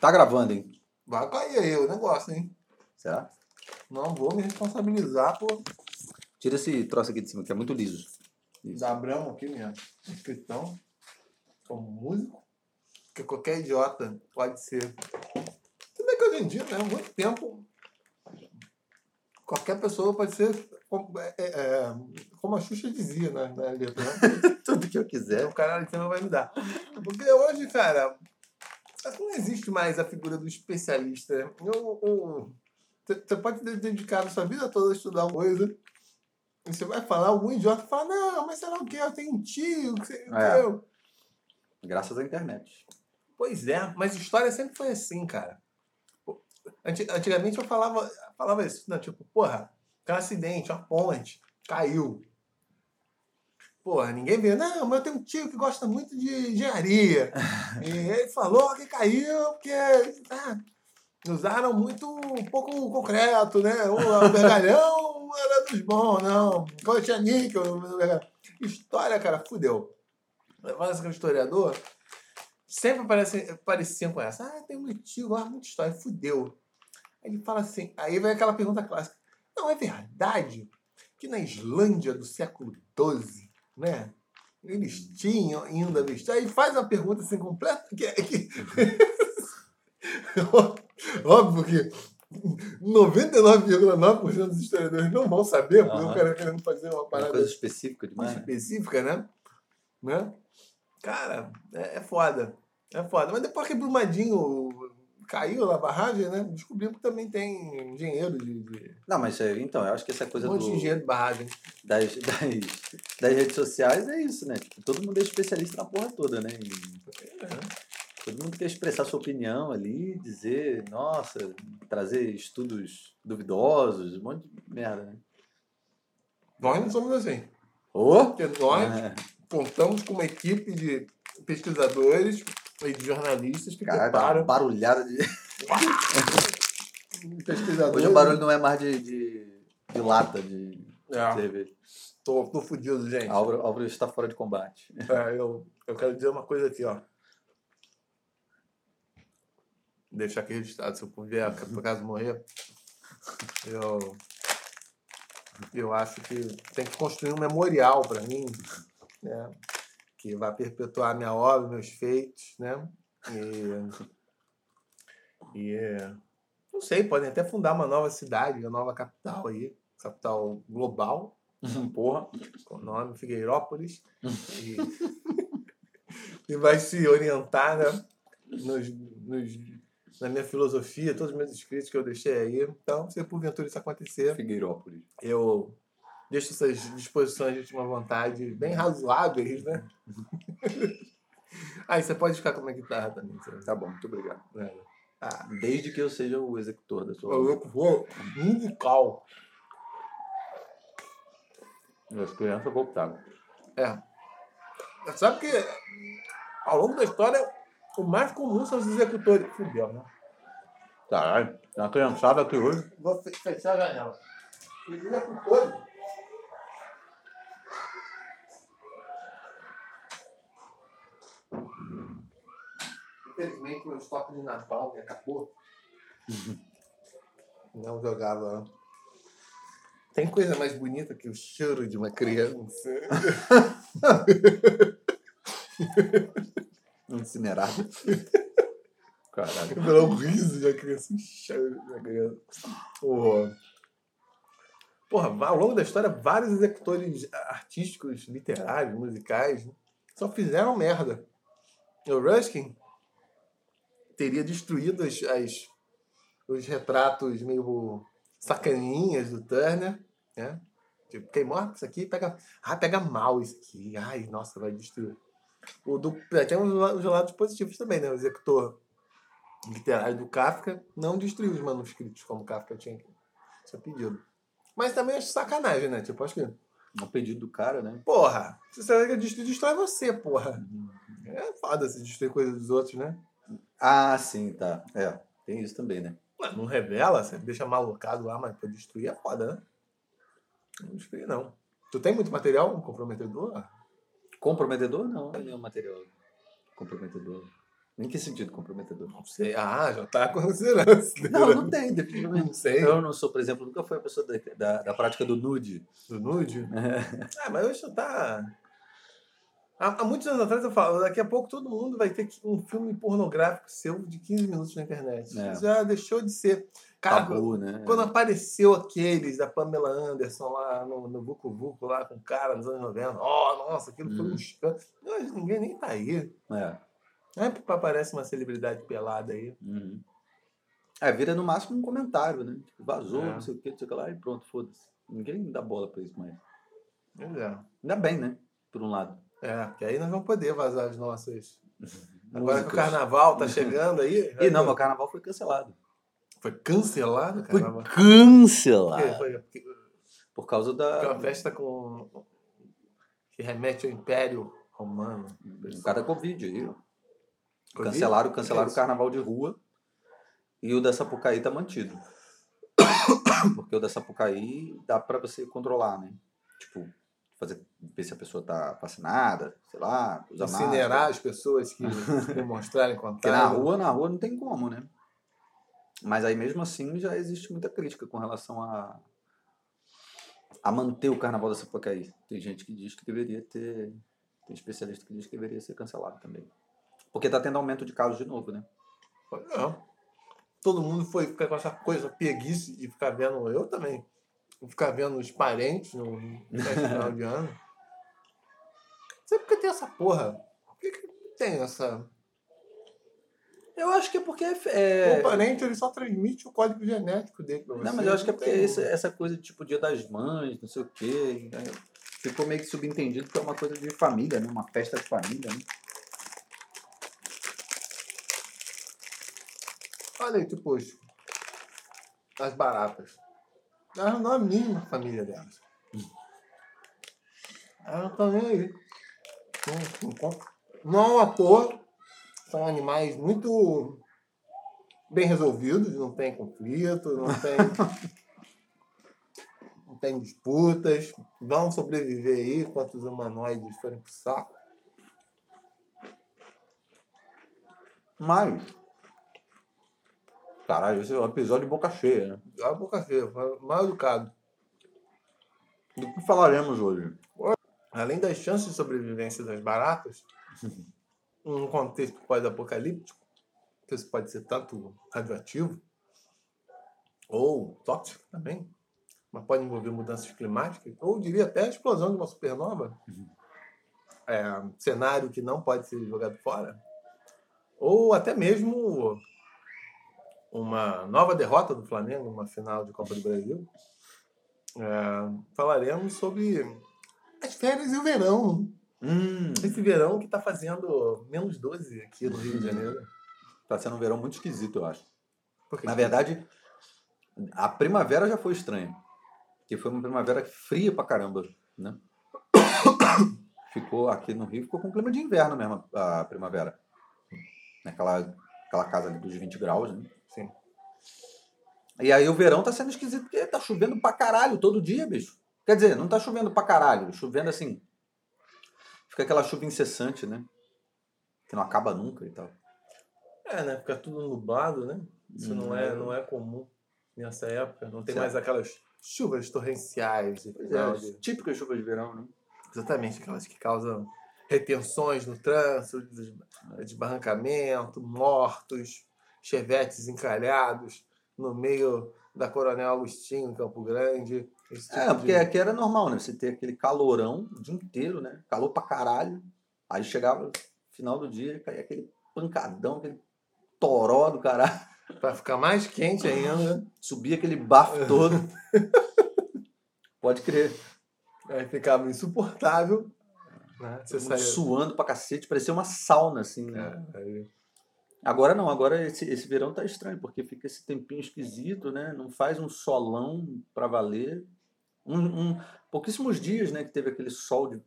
Tá gravando, hein? Vai cair aí o negócio, hein? Será? Não vou me responsabilizar por Tira esse troço aqui de cima, que é muito liso. Isso. dar bramo aqui, minha inscrição. Como músico. Porque qualquer idiota pode ser. Se bem que hoje em dia, né? Há muito tempo. Qualquer pessoa pode ser. Como, é, é, é, como a Xuxa dizia né, na letra, né? Tudo que eu quiser. o cara de cima vai me dar. Porque hoje, cara, não existe mais a figura do especialista. Você pode ter dedicado a sua vida toda a estudar uma coisa. E você vai falar, algum idiota fala, não, mas sei lá o que, eu tenho um tio, que sei É. Graças à internet. Pois é, mas história sempre foi assim, cara. Antigamente eu falava, falava isso, né? Tipo, porra, tem um acidente, uma ponte, caiu. Porra, ninguém vê. Não, mas eu tenho um tio que gosta muito de engenharia. e ele falou que caiu porque ah, usaram muito pouco concreto, né? O vergalhão era dos bons, não. Quando tinha níquel. História, cara, fudeu. Mas que o historiador sempre parece, pareciam com essa. Ah, tem um tio lá, muita história, fudeu. Aí ele fala assim, aí vem aquela pergunta clássica. Não é verdade que na Islândia do século XII, né? Eles tinham ainda visto. Aí faz uma pergunta assim completa que, é que... óbvio que 99,9% dos historiadores não vão saber, porque Aham. o cara querendo fazer uma Uma parada coisa específica mais demais. né? específica, né? né? Cara, é, é foda. É foda. Mas depois que Brumadinho caiu na barragem, né? Descobrimos que também tem engenheiro de. de Não, mas é, então, eu acho que essa um coisa monte do, de engenheiro de barragem. das, das, das redes sociais é isso, né? Tipo, todo mundo é especialista na porra toda, né? E todo mundo quer expressar sua opinião ali, dizer, nossa, trazer estudos duvidosos, um monte de merda, né? Nós não somos assim. Ô! Porque nós É, contamos com uma equipe de pesquisadores e de jornalistas que Caraca, preparam barulhada de. pesquisadores. Hoje o barulho não é mais de, de, de lata de É, cerveja. tô, tô fudido, gente. Álvaro, Álvaro está fora de combate. É, eu, eu quero dizer uma coisa aqui, ó. Deixar aqui registrado, se eu puder, por acaso morrer, eu, eu acho que tem que construir um memorial para mim, né? Que vai perpetuar minha obra, meus feitos, né? E, e não sei, podem até fundar uma nova cidade, uma nova capital aí, capital global, Porra. com o nome Figueirópolis. e, e vai se orientar né, nos, nos- na minha filosofia, todos os meus escritos que eu deixei aí. Então, se porventura isso acontecer, Figueirópolis. eu deixo essas disposições de última vontade bem razoáveis, né? Aí você pode ficar com uma guitarra também. Tá bom, muito obrigado. né? Ah, Desde que eu seja o executor da sua eu vou musical. As crianças voltaram. É. Sabe que ao longo da história, o mais comum são os executores. Fudeu, né? Caralho, tem uma criançada aqui hoje. Vou fe- fechar a janela. Os executores. Infelizmente, meu estoque de Natal que acabou. Não jogava. Tem coisa mais bonita que o cheiro de uma criança. Incinerado. Caralho. Pelo riso de uma criança, o cheiro de uma criança. Porra. Porra, ao longo da história, vários executores artísticos, literários, musicais, só fizeram merda. O Ruskin teria destruído as, as- os retratos meio sacaninhas do Turner, né? Tipo, queimou isso aqui, pega, ah, pega mal isso aqui. Ai, nossa, vai destruir. O do, tem os, la- os lados positivos também, né? O executor literário do Kafka não destruiu os manuscritos como Kafka tinha, tinha pedido. Mas também acho sacanagem, né? Tipo, acho que, Um pedido do cara, né? porra, se você quer destruir, destrói você, porra. É foda se destruir coisa dos outros, né? Ah, sim, tá. É, tem isso também, né? Ué, Não revela, você deixa malocado lá, mas pra destruir é foda, né? Não destruir, não. Tu tem muito material comprometedor? Comprometedor, não. Não é nenhum material comprometedor. Em que sentido comprometedor? Não sei. Ah, já tá considerando. Não, não tem, definitivamente. Não sei. Eu não sou, por exemplo, nunca fui a pessoa da, da, da prática do nude. Do nude? Ah, mas hoje tá. Há, há muitos anos atrás eu falo, daqui a pouco todo mundo vai ter um filme pornográfico seu de 15 minutos na internet. É. Já deixou de ser. Cara, Tabu, né? quando apareceu aqueles da Pamela Anderson lá no, no Vucu Vucu, lá com o cara nos anos 90, oh, nossa, aquilo foi Uhum. um escândalo. Hoje ninguém nem tá aí. É. É porque aparece uma celebridade pelada aí. Uhum. É, vira no máximo um comentário, né? Tipo, vazou, É. não sei o que, não sei o que lá, e pronto, foda-se. Ninguém dá bola pra isso mais. Pois é. Ainda bem, né? Por um lado. É, porque aí nós vamos poder vazar as nossas. Agora que o Músicas. carnaval tá chegando aí. Ih, não, meu carnaval foi cancelado. Foi cancelado o Foi carnaval. Por cancelado. quê? Foi porque Por causa porque é da. uma festa com. que remete ao Império Romano. Por causa da Covid aí. Covid? Cancelaram, O que cancelaram é o carnaval de rua e o da Sapucaí tá mantido. Porque o da Sapucaí dá pra você controlar, né? Tipo, fazer, ver se a pessoa tá vacinada, sei lá, usar Incinerar máscara. as pessoas que demonstrarem Porque contágio. na rua, na rua não tem como, né? Mas aí mesmo assim já existe muita crítica com relação a a manter o carnaval da Sapucaí. Tem gente que diz que deveria ter, tem especialista que diz que deveria ser cancelado também. Porque tá tendo aumento de casos de novo, né? Não. Todo mundo foi ficar com essa coisa preguiça de ficar vendo. Eu também. Ficar vendo os parentes no no final de ano. Sempre que tem essa porra. Por que, que tem essa. Eu acho que é porque é, O parente ele só transmite o código genético dele pra você. Não, mas eu acho que é Não porque esse- essa coisa de tipo Dia das Mães, não sei o quê. né? Ficou meio que subentendido que é uma coisa de família, né? Uma festa de família, né? Olha aí, tipo, as baratas. Elas não é a mínima família delas. Elas não estão nem aí. Não, à toa, são animais muito bem resolvidos, não tem conflito, não tem, não tem disputas, vão sobreviver aí enquanto os humanoides forem pro saco. Mas. Caralho, esse é um episódio de boca cheia, né? A boca feia, mal educado. Do que falaremos hoje? além das chances de sobrevivência das baratas, num contexto pós-apocalíptico, que isso pode ser tanto radioativo ou tóxico também, mas pode envolver mudanças climáticas, ou diria até a explosão de uma supernova, é, cenário que não pode ser jogado fora, ou até mesmo uma nova derrota do Flamengo numa final de Copa do Brasil. É, falaremos sobre as férias e o verão. Hum, Esse verão que tá fazendo menos 12 aqui no Rio de Janeiro. tá sendo um verão muito esquisito, eu acho. Na verdade, a primavera já foi estranha. Que foi uma primavera fria pra caramba, né? Ficou aqui no Rio, ficou com clima de inverno mesmo a primavera. Naquela aquela casa ali dos 20 graus, né? E aí o verão tá sendo esquisito porque tá chovendo pra caralho todo dia, bicho. Quer dizer, não tá chovendo pra caralho, chovendo assim. Fica aquela chuva incessante, né? Que não acaba nunca e tal. É, né? Fica tudo nublado, né? Isso não, é, Hum. não é comum nessa época. Não tem Certo. mais aquelas chuvas torrenciais. é, típicas chuvas de verão, né? Exatamente, aquelas que causam retenções no trânsito, des- desbarrancamento, mortos, chevetes encalhados no meio da Coronel Agostinho, Campo Grande. Tipo É, de- porque aqui era normal, né? Você ter aquele calorão o dia inteiro, né? Calor pra caralho. Aí chegava no final do dia, caía aquele pancadão, aquele toró do caralho. Pra ficar mais quente ainda, Subia aquele bafo todo. Pode crer. aí ficava insuportável. Né? Você saía. suando pra cacete, parecia uma sauna, assim, né? É, aí- Agora não, agora esse, esse verão tá estranho, porque fica esse tempinho esquisito, né? Não faz um solão pra valer. Um, um- pouquíssimos dias, né, que teve aquele sol de,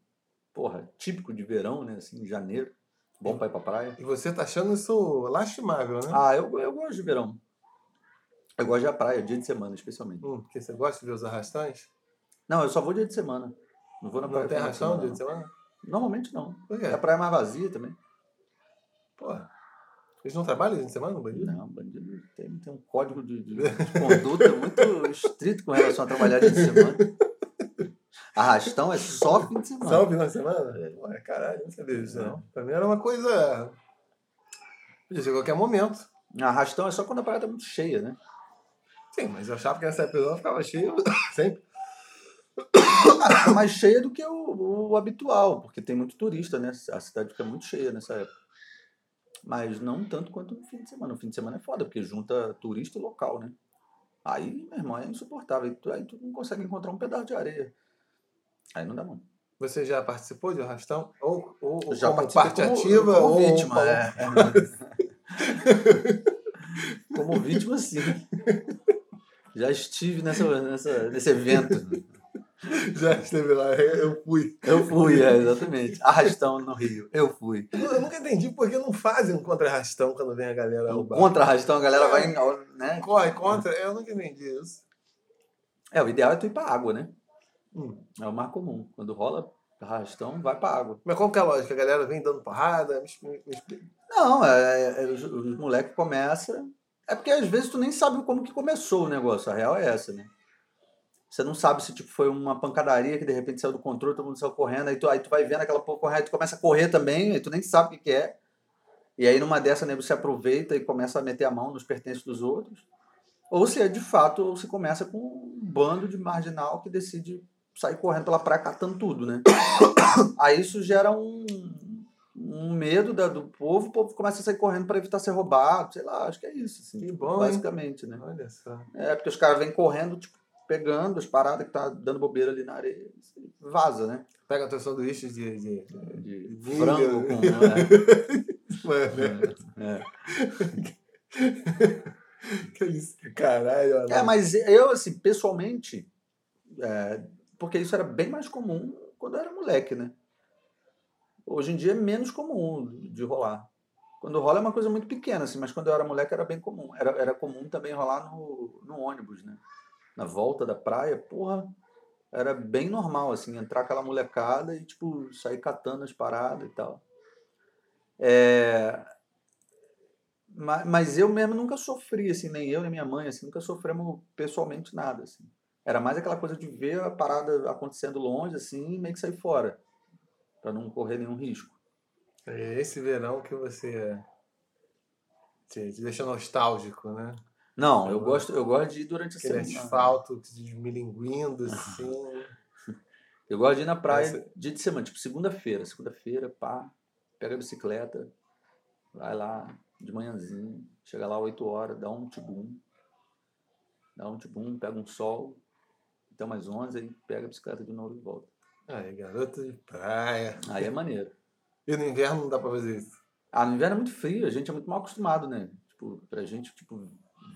porra, típico de verão, né? Assim, em janeiro. Bom pra ir pra praia. E você tá achando isso lastimável, né? Ah, eu, eu gosto de verão. Eu gosto de praia, dia de semana, especialmente. Hum, porque você gosta de ver os arrastões? Não, eu só vou dia de semana. Não vou na praia Não tem arrastão dia de semana? Normalmente não. Por quê? A praia é mais vazia também. Porra. Eles não trabalham de semana no bandido? Não, bandido tem, tem um código de, de, de conduta muito estrito com relação a trabalhar de semana. Arrastão é só fim de semana. Só final de semana? É. Ué, caralho, não sabia disso não. Pra mim era uma coisa. Podia ser qualquer momento. Arrastão é só quando a parada é muito cheia, né? Sim, mas eu achava que nessa não ficava cheio sempre. Ah, mais cheia do que o, o habitual, porque tem muito turista, né? A cidade fica muito cheia nessa época. Mas não tanto quanto no fim de semana. No fim de semana é foda, porque junta turista e local, né? Aí, meu irmão, é insuportável. Aí tu, aí tu não consegue encontrar um pedaço de areia. Aí não dá mão. Você já participou de arrastão? Ou, ou Já como parte como- ativa como ou vítima, como- é. Como vítima, sim. Já estive nessa, nessa, nesse evento. Já esteve lá, eu fui. Eu fui, é, exatamente. Arrastão no Rio. Eu fui. Eu nunca entendi por que não fazem um contra-arrastão quando vem a galera roubar. Contra arrastão, a galera vai. em- Né? Corre contra? Eu nunca entendi isso. É, o ideal é tu ir pra água, né? Hum. É o mais comum. Quando rola arrastão, vai pra água. Mas qual que é a lógica? A galera vem dando porrada? Me. Não, é, é, os, os moleques começam. É porque às vezes tu nem sabe como que começou o negócio. A real é essa, né? Você não sabe se tipo, foi uma pancadaria que de repente saiu do controle, todo mundo saiu correndo, aí tu, aí tu vai vendo aquela porra correndo, aí tu começa a correr também, aí tu nem sabe o que, que é. E aí numa dessa, né, você aproveita e começa a meter a mão nos pertences dos outros. Ou se é de fato, ou se começa com um bando de marginal que decide sair correndo pela praia catando tudo, né? Aí isso gera um, um medo da- do povo, o povo começa a sair correndo para evitar ser roubado, sei lá, acho que é isso, assim, Que bom, hein? basicamente, né? Olha só. É, porque os caras vêm correndo, tipo, pegando as paradas que tá dando bobeira ali na areia, vaza, né? Pega a tua sanduíche de. de... De Vinga. frango com. É, que isso? Caralho, olha. é. É, mas eu, assim, pessoalmente, é, porque isso era bem mais comum quando eu era moleque, né? Hoje em dia é menos comum de rolar. Quando rola é uma coisa muito pequena, assim, mas quando eu era moleque era bem comum. Era, era comum também rolar no, no ônibus, né? Na volta da praia, porra, era bem normal, assim, entrar aquela molecada e, tipo, sair catando as paradas e tal. É... ma- Mas eu mesmo nunca sofri, assim, nem eu nem minha mãe, assim, nunca sofremos pessoalmente nada, assim. Era mais aquela coisa de ver a parada acontecendo longe, assim, e meio que sair fora, para não correr nenhum risco. É esse verão que você te, te deixa nostálgico, né? Não, eu gosto, eu gosto de ir durante a Aquele semana. asfalto desmilinguindo, assim. Eu gosto de ir na praia Essa- dia de semana, tipo segunda-feira. Segunda-feira, pá, pega a bicicleta, vai lá de manhãzinho, chega lá 8 horas, dá um tibum, dá um tibum, pega um sol, então mais 11, aí pega a bicicleta de novo e volta. Aí, garoto de praia. Aí é maneiro. E no inverno não dá pra fazer isso. Ah, no inverno é muito frio, a gente é muito mal acostumado, né? Tipo, pra gente, tipo,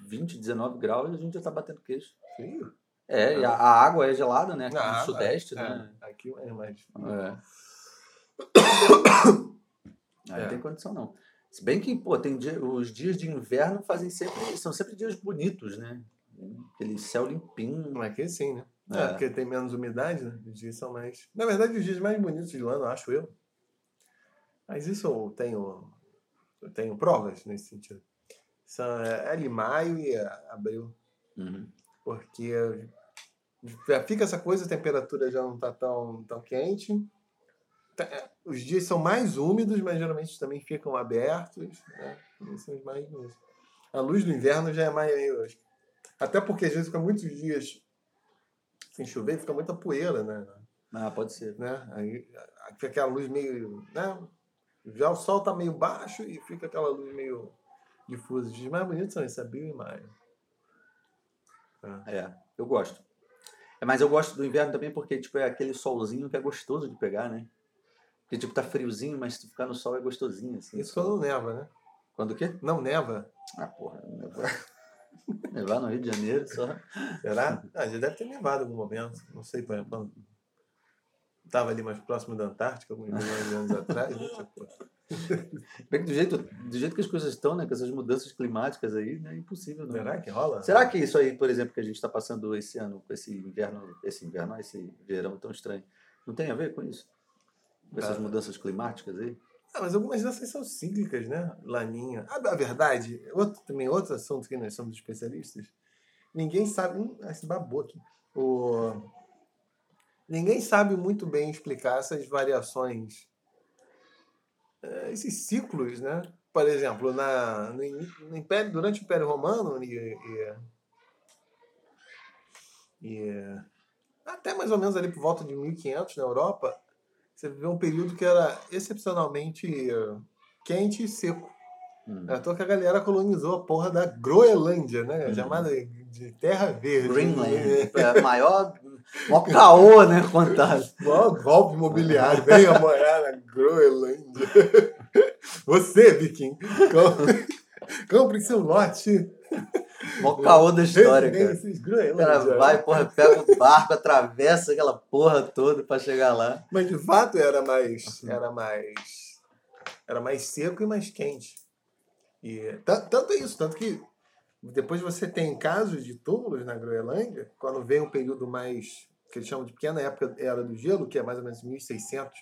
20, 19 graus, a gente já tá batendo queixo. Frio? É, e a, a água é gelada, né? Aqui no água, sudeste, é, né? Aqui é mais. É. Aí É. não tem condição, não. Se bem que, pô, tem dia, os dias de inverno fazem sempre. São sempre dias bonitos, né? Aquele céu limpinho. Aqui sim, né? É. É. porque tem menos umidade, né? Os dias são mais. Na verdade, os dias mais bonitos do ano, acho eu. Mas isso eu tenho. Eu tenho provas nesse sentido. São é, ali maio e é, abril. Uhum. Porque já fica essa coisa, a temperatura já não está tão, tão quente. Tá, é, Os dias são mais úmidos, mas geralmente também ficam abertos. Né? São os mais. A luz do inverno já é mais. Até porque às vezes fica muitos dias sem chover, fica muita poeira, né? Ah, pode ser. né? Aí fica aquela luz meio. Né? Já o sol tá meio baixo e fica aquela luz meio difusa. Os mais bonitos são esse abril e maio. É, eu gosto. É, mas eu gosto do inverno também porque, tipo, é aquele solzinho que é gostoso de pegar, né? Porque, tipo, tá friozinho, mas se tu ficar no sol é gostosinho, assim. Isso quando neva, né? Quando o quê? Não neva. Ah, porra. Nevar, nevar no Rio de Janeiro só. Será? Ah, já deve ter nevado em algum momento. Não sei quando. Quando Tava ali mais próximo da Antártica, alguns milhões de anos atrás. Né? Tipo, Bem do jeito, do jeito que as coisas estão, né? Com essas mudanças climáticas aí, né? É impossível, não. será que rola? Será que isso aí, por exemplo, que a gente está passando esse ano, com esse inverno, esse inverno, esse verão tão estranho, não tem a ver com isso? Com essas Ah. mudanças climáticas aí? Ah, mas algumas dessas são cíclicas, né? Laninha. Ah, a verdade, outro, também outro assunto que nós somos especialistas, ninguém sabe. Hum, esse babou aqui. O, ninguém sabe muito bem explicar essas variações, eh, esses ciclos, né? Por exemplo, na, no, no Império, durante o Império Romano e, e, e até mais ou menos ali por volta de 1500 na Europa, você viveu um período que era excepcionalmente quente e seco. Hum. É à toa que a galera colonizou a porra da Groenlândia, né? Hum. Chamada de Terra Verde. Greenland. É, maior, maior caô, né? Contado. Maior golpe imobiliário. Venha morar na Groenlândia. Você, Viking, compre, compre seu lote Mó caô da história, cara. O cara vai, porra, pega o barco, atravessa aquela porra toda pra chegar lá. Mas de fato era mais. Era mais. Era mais seco e mais quente. E tanto é isso, tanto que depois você tem casos de túmulos na Groenlândia, quando vem um período mais. que eles chamam de pequena época era do gelo, que é mais ou menos 1600,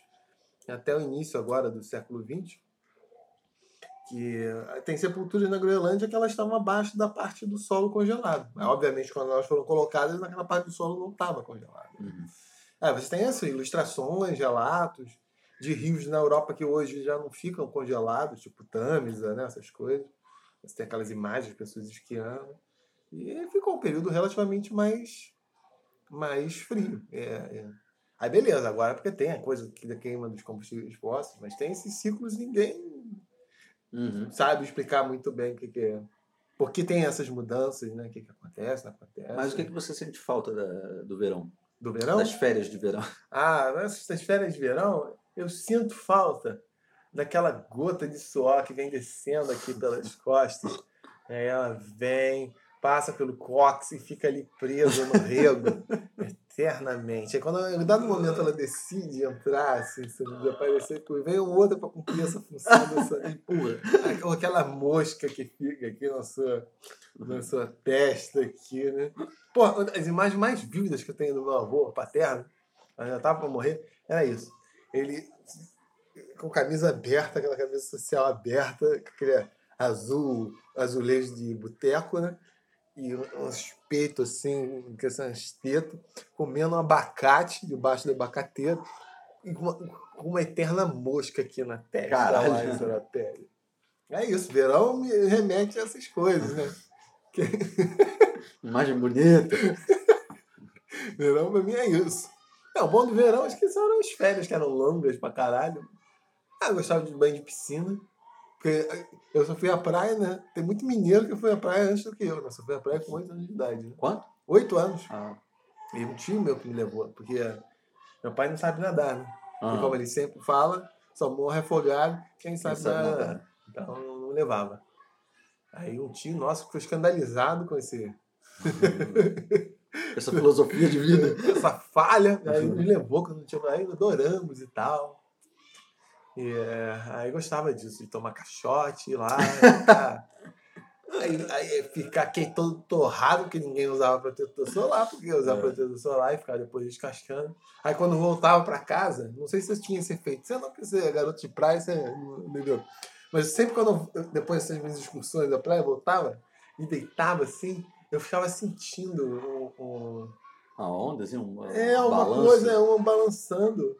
até o início agora do século XX que eh, tem sepulturas na Groenlândia que elas estavam abaixo da parte do solo congelado. Obviamente, quando elas foram colocadas, naquela parte do solo não estava congelado. Uhum. É, você tem essas ilustrações, relatos de rios na Europa que hoje já não ficam congelados, tipo Tamisa, né, essas coisas. Você tem aquelas imagens de pessoas esquiando. E ficou um período relativamente mais, mais frio. É, é. Aí beleza, agora porque tem a coisa que da queima dos combustíveis fósseis, mas tem esses ciclos ninguém uhum. sabe explicar muito bem o que, que é. Por que tem essas mudanças, né? O que, que acontece, não acontece. Mas o que, que você sente falta da, do verão? Do verão? Das férias de verão. Ah, nessas férias de verão, eu sinto falta daquela gota de suor que vem descendo aqui pelas costas. Aí ela vem, passa pelo cóccix e fica ali presa no rego eternamente. Aí quando em dado momento ela decide entrar, assim, se desaparecer, vem um outro para cumprir essa função dessa empurra. Aquela mosca que fica aqui na sua, na sua testa aqui, né? Pô, as imagens mais vívidas que eu tenho do meu avô paterno, ela já tava para morrer, era isso. Ele com camisa aberta, aquela camisa social aberta, aquele azul, azulejo de boteco, né? e uns peitos assim, que são tetas, comendo um abacate debaixo do abacateiro e com uma, uma eterna mosca aqui na testa. Caralho. Na pele. É isso, verão me remete a essas coisas, né? Que... Imagem bonita. verão pra mim é isso. É, o bom do verão acho que são as férias que eram longas pra caralho. Ah, eu gostava de banho de piscina. Porque eu só fui à praia, né? Tem muito mineiro que foi à praia antes do que eu, né? Só fui à praia com 8 anos de idade. Né? Quanto? 8 anos. Ah. E um tio meu que me levou, porque meu pai não sabe nadar, né? E como ele sempre fala, só morre afogado quem sabe, sabe nadar. nadar. Então não levava. Aí um tio nosso ficou escandalizado com esse. Essa filosofia de vida. Essa falha. Aí me levou quando tinha. Aí adoramos e tal. E, é, aí gostava disso, de tomar caixote, ir lá, ficar, aí, aí ficar aqui todo torrado, porque ninguém usava protetor solar, porque eu usava é. protetor solar e ficar depois descascando. Aí quando voltava para casa, não sei se você tinha esse efeito, você não, porque você é garoto de praia, você não entendeu. Mas sempre quando eu, depois dessas minhas excursões da praia, voltava e deitava assim, eu ficava sentindo um, um... a onda, assim, um É, uma balanço. coisa, é, um balançando.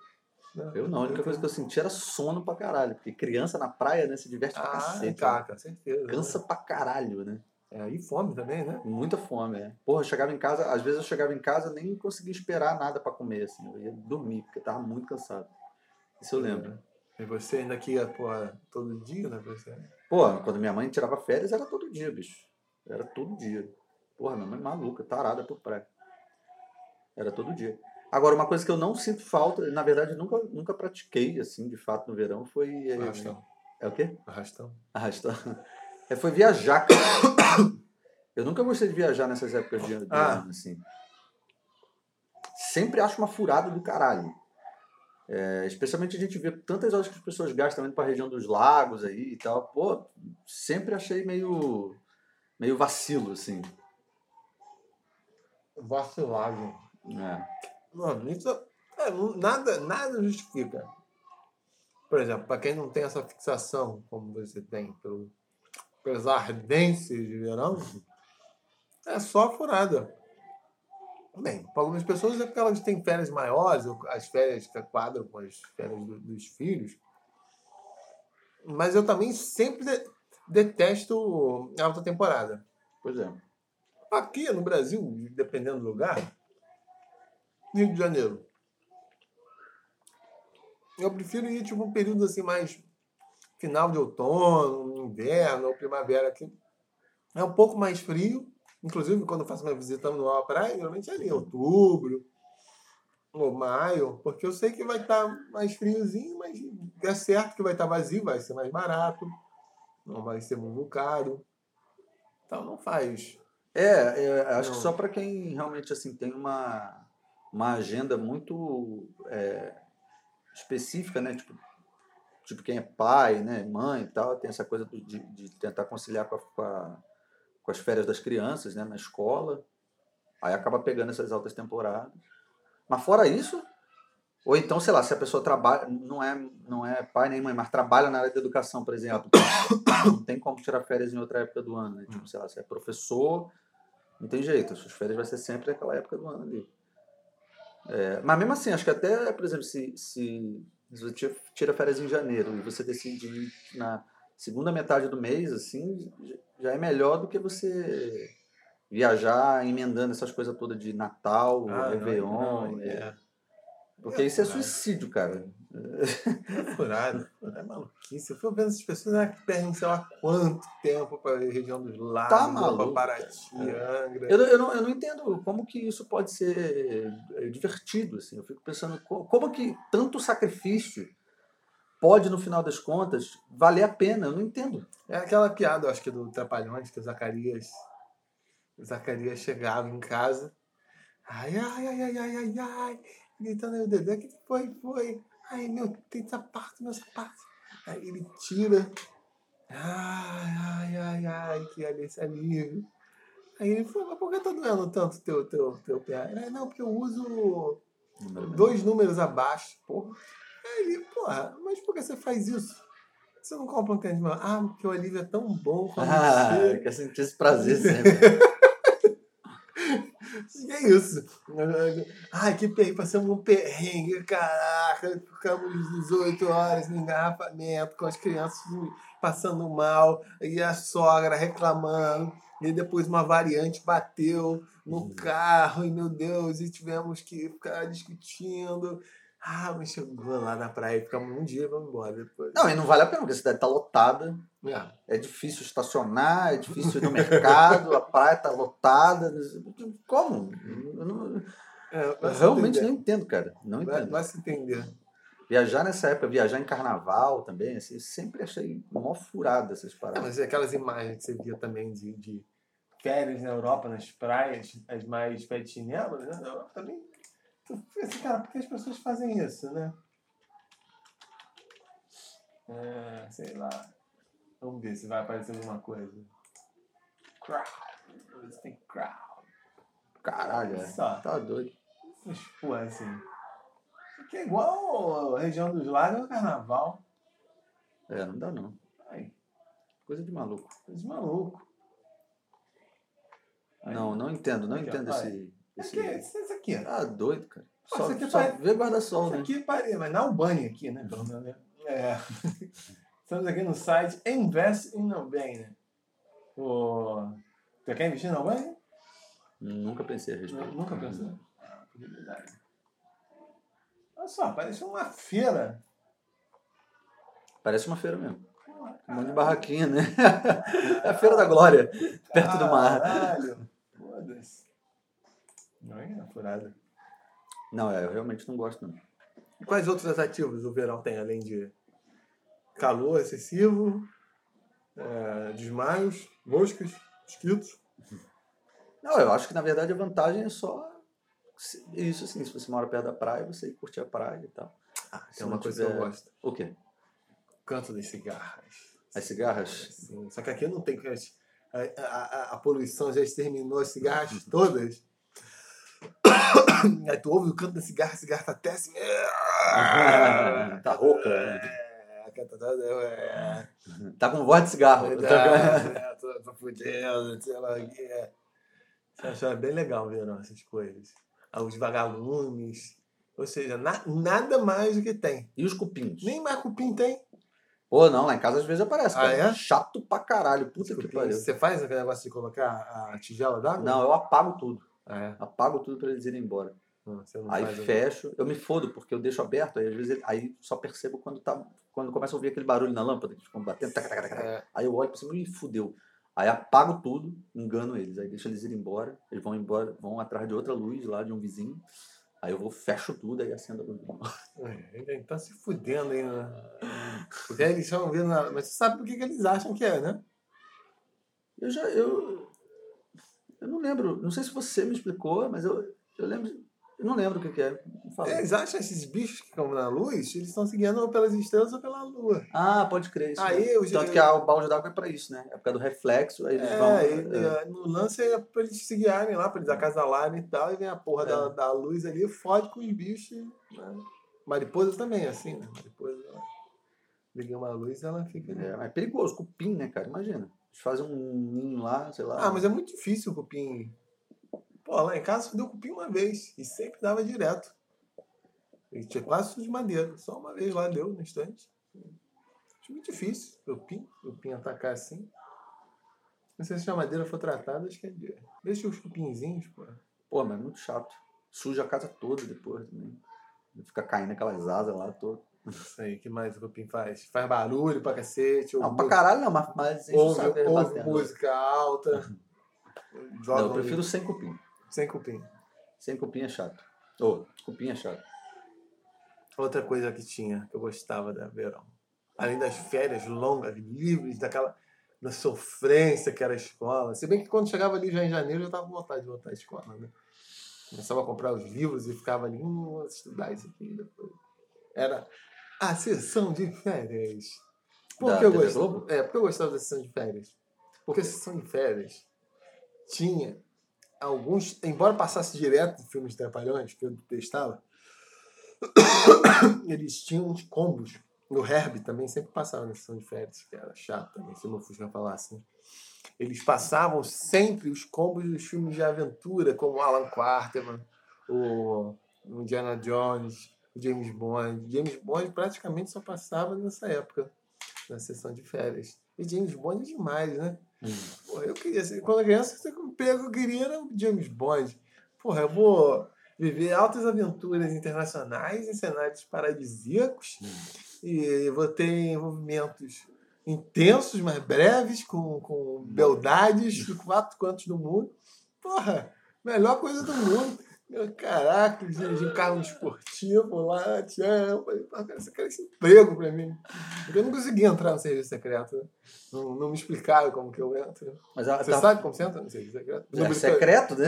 Eu não, a única coisa que eu senti era sono pra caralho. Porque criança na praia, né, se diverte pra ah, cacete. Tá, com certeza. Cansa né? pra caralho, né? É, e fome também, né? Muita fome, é. Porra, eu chegava em casa, às vezes eu chegava em casa nem conseguia esperar nada pra comer, assim. Eu ia dormir, porque eu tava muito cansado. Isso eu lembro. E você ainda aqui ia, porra, todo dia, né? Você? Pô, quando minha mãe tirava férias, era todo dia, bicho. Era todo dia. Porra, minha mãe maluca, tarada por praia. Era todo dia. Agora, uma coisa que eu não sinto falta, na verdade, nunca, nunca pratiquei, assim, de fato, no verão, foi. É, Arrastão. É o quê? Arrastão. Arrastão. É, foi viajar. Eu nunca gostei de viajar nessas épocas de, de ah. ano, assim. Sempre acho uma furada do caralho. É, especialmente a gente vê tantas horas que as pessoas gastam indo para a região dos lagos aí e tal. Pô, sempre achei meio, meio vacilo, assim. Vacilagem. É. Mano, isso é, nada, nada justifica. Por exemplo, para quem não tem essa fixação, como você tem pelo, pelos ardências de verão, é só furada. Bem, para algumas pessoas é porque elas têm férias maiores, ou as férias que quadram com as férias do- dos filhos. Mas eu também sempre de- detesto alta temporada. Pois é. Aqui no Brasil, dependendo do lugar, Rio de Janeiro. Eu prefiro ir tipo um período assim mais final de outono, inverno ou primavera que é um pouco mais frio. Inclusive quando eu faço minha visita anual à praia, geralmente é ali em outubro ou maio, porque eu sei que vai estar mais friozinho, mas é certo que vai estar vazio, vai ser mais barato, não vai ser muito caro. Então não faz É, é, acho Não. que só para quem realmente assim tem uma, uma agenda muito é, específica, né? Tipo, tipo quem é pai, né, mãe e tal, tem essa coisa de, de tentar conciliar com, a- com, a- com as férias das crianças, né, na escola. Aí acaba pegando essas altas temporadas. Mas fora isso, ou então, sei lá, se a pessoa trabalha, não é, não é pai nem mãe, mas trabalha na área da educação, por exemplo, não tem como tirar férias em outra época do ano, né? Tipo, sei lá, se é professor, não tem jeito, as suas férias vai ser sempre aquela época do ano ali. É, mas mesmo assim, acho que até, por exemplo, se, se, você tira- férias em janeiro e você decide ir na segunda metade do mês, assim, já é melhor do que você viajar emendando essas coisas todas de Natal, Ah, não, Réveillon. não, é. é. Porque isso é suicídio, cara. É furado. É maluquice. Eu fui vendo essas pessoas né, que perdem sei lá quanto tempo para a região dos lagos, Tá maluco, pra Paraty, Angra. Eu, não- eu, não, eu não entendo como que isso pode ser é, divertido. Assim. Eu fico pensando co- como que tanto sacrifício pode, no final das contas, valer a pena. Eu não entendo. É aquela piada, eu acho que do Trapalhões, que o Zacarias. O Zacarias chegava em casa. Ai, ai, ai, ai, ai, ai, ai. Gritando aí o Dedé, que foi, foi. Ai, meu, tem sapato, meu sapato. Aí ele tira. Ai, ai, ai, ai, que alívio. Aí ele falou, mas por que tá doendo tanto teu, teu, teu pé? Não, porque eu uso dois números abaixo. Porra. Aí ele, porra, mas por que você faz isso? Você não compra um tênis? Ah, porque o alívio é tão bom Ah, chega. quer sentir esse prazer sempre. Que é isso? Ai, que perrengue, passamos um perrengue, caraca, ficamos 18 horas no engarrafamento com as crianças passando mal, e a sogra reclamando, e depois uma variante bateu no Uhum. carro, e meu Deus, e tivemos que ficar discutindo. Ah, mas chegou lá na praia, ficamos um dia e vamos embora depois. Não, e não vale a pena, porque a cidade está lotada. É. É difícil estacionar, é difícil ir no mercado, a praia está lotada. Como? Eu, não- É, eu vai realmente entender. não entendo, cara. Não Vai, entendo. vai se entender. Viajar nessa época, viajar em carnaval também, assim, eu sempre achei mó furada essas É, paradas. mas aquelas imagens que você via também de, de férias na Europa, nas praias, as mais pé de chinelo, né? Na Europa também. Assim, cara, por que as pessoas fazem isso, né? É, sei lá. Vamos ver se vai aparecer alguma coisa. Crowd. Você tem crowd. Caralho, é. Só. Tá doido. Essas porra assim. Que é igual a região dos lagos no carnaval. É, não dá não. Ai, Coisa de maluco. coisa de maluco. Aí. Não, não entendo, não Aqui, ó, entendo olha. esse. Isso aqui, esse... aqui. Tá doido, cara. Pô, Só, aqui só parece- vê guarda-sol, Isso né? aqui parece, mas na Albânia aqui, né? Pelo menos, né? É. Estamos aqui no site Invest in Albania. O... Você quer investir na Albânia? Nunca pensei a respeito. Nunca pensou? Ah, possibilidade. Olha só, parece uma feira. Parece uma feira mesmo. Um monte de barraquinha, né? É a Feira da Glória, perto do mar. Caralho. Não é furada. Não, é, eu realmente não gosto, não. Quais outros atrativos o verão tem, além de calor excessivo, é, desmaios, moscas, mosquitos? Não, eu acho que na verdade a vantagem é só isso, assim, se você mora perto da praia, você curtir a praia e tal. Ah, Se tem uma não coisa que eu tiver- gosto. O quê? Canto das cigarras. As cigarras? Sim, Só que aqui não tem. A, a, a, a poluição já exterminou as cigarras todas. Aí tu ouve o canto da cigarra, a cigarra tá até assim. tá rouca. né? canta toda. É, Tá com voz de cigarro. é, é, tô, tô fudendo, sei lá o que é. Você achava bem legal ver essas coisas. Ah, Os vagalumes. Ou seja, na- nada mais do que tem. E os cupins? Nem mais cupim tem. Pô, não, lá em casa às vezes aparece, Ah, é? Chato pra caralho. Puta que pariu. Você faz aquele negócio de colocar a tigela d'água? Não, eu apago tudo. Ah, é? Apago tudo pra eles irem embora. Não, você não Aí fecho, eu me fodo, porque eu deixo aberto, aí às vezes aí só percebo quando tá. Quando começa a ouvir aquele barulho na lâmpada, que ficam batendo. É, Aí eu olho pra cima e fudeu. Aí apago tudo, engano eles. Aí deixo eles irem embora. Eles vão embora, vão atrás de outra luz lá de um vizinho. Aí eu vou, fecho tudo, aí acendo a luz. é, tá se fudendo aí, né? Porque aí eles estão vendo. Mas você sabe por que, que eles acham que é, né? Eu já. Eu, eu não lembro. Não sei se você me explicou, mas eu, eu lembro. Eu não lembro o que, que é. Eles acham esses bichos que ficam na luz, eles estão seguindo ou pelas estrelas ou pela lua. Ah, pode crer. Isso Aí eu- Tanto que a- o balde d'água é pra isso, né? É por causa do reflexo, aí eles vão. É, e, é. e, no lance é pra eles se guiarem lá, pra eles acasalarem e tal, e vem a porra É. da, da luz ali, fode com os bichos. Né? Mariposa também é assim, né? Mariposa, ela liga uma luz ela fica. É, é perigoso, cupim, né, cara? Imagina. Eles fazem um ninho lá, sei lá. Ah, mas é muito difícil o cupim. Pô, lá em casa só deu cupim uma vez. E sempre dava direto. E tinha quase tudo de madeira. Só uma vez lá deu no instante. Acho muito difícil. Cupim, cupim atacar assim. Não sei se a madeira for tratada, acho que é de... Deixa os cupinzinhos, pô. Pô, mas é muito chato. Suja a casa toda depois também. Fica caindo aquelas asas lá todas. Isso aí, o que mais o cupim faz? Faz barulho pra cacete. Não, pra caralho não, mas, mas ouve, eles ouve música alta. Joga Não, eu prefiro sem cupim. sem cupim. Sem cupim é chato. Ô, cupim é chato. Outra coisa que tinha, que eu gostava da verão. Além das férias longas, livres, daquela da sofrência que era a escola. Se bem que quando chegava ali já em janeiro, eu tava com vontade de voltar à escola, né? Começava a comprar os livros e ficava ali, hum, vou estudar isso aqui depois. Era a sessão de férias. Por que eu TV gostava? Globo? É, porque eu gostava da sessão de férias. Porque a sessão de férias tinha alguns, embora passasse direto de filmes de trapalhões, que eu detestava, eles tinham uns combos. O Herb também sempre passava na sessão de férias, que era chato também, se o meu Fusca falasse. Né? Eles passavam sempre os combos dos filmes de aventura, como Alan Quarterman, o Indiana Jones, James Bond. James Bond praticamente só passava nessa época, na sessão de férias. E James Bond é demais, né? Porra, eu queria ser. Quando eu criança, o que eu queria era o James Bond. Porra, eu vou viver altas aventuras internacionais em cenários paradisíacos e vou ter envolvimentos intensos, mas breves, com, com beldades de quatro cantos do mundo. Porra, melhor coisa do mundo. Meu, Caraca, dirigir um carro esportivo lá, tinha. Eu falei, pô, cara, isso aqui esse emprego pra mim. Porque eu não conseguia entrar no serviço secreto. né? Não, não me explicaram como que eu entro. Mas ela Você tá- sabe como você entra no serviço secreto? É Número- secreto, né?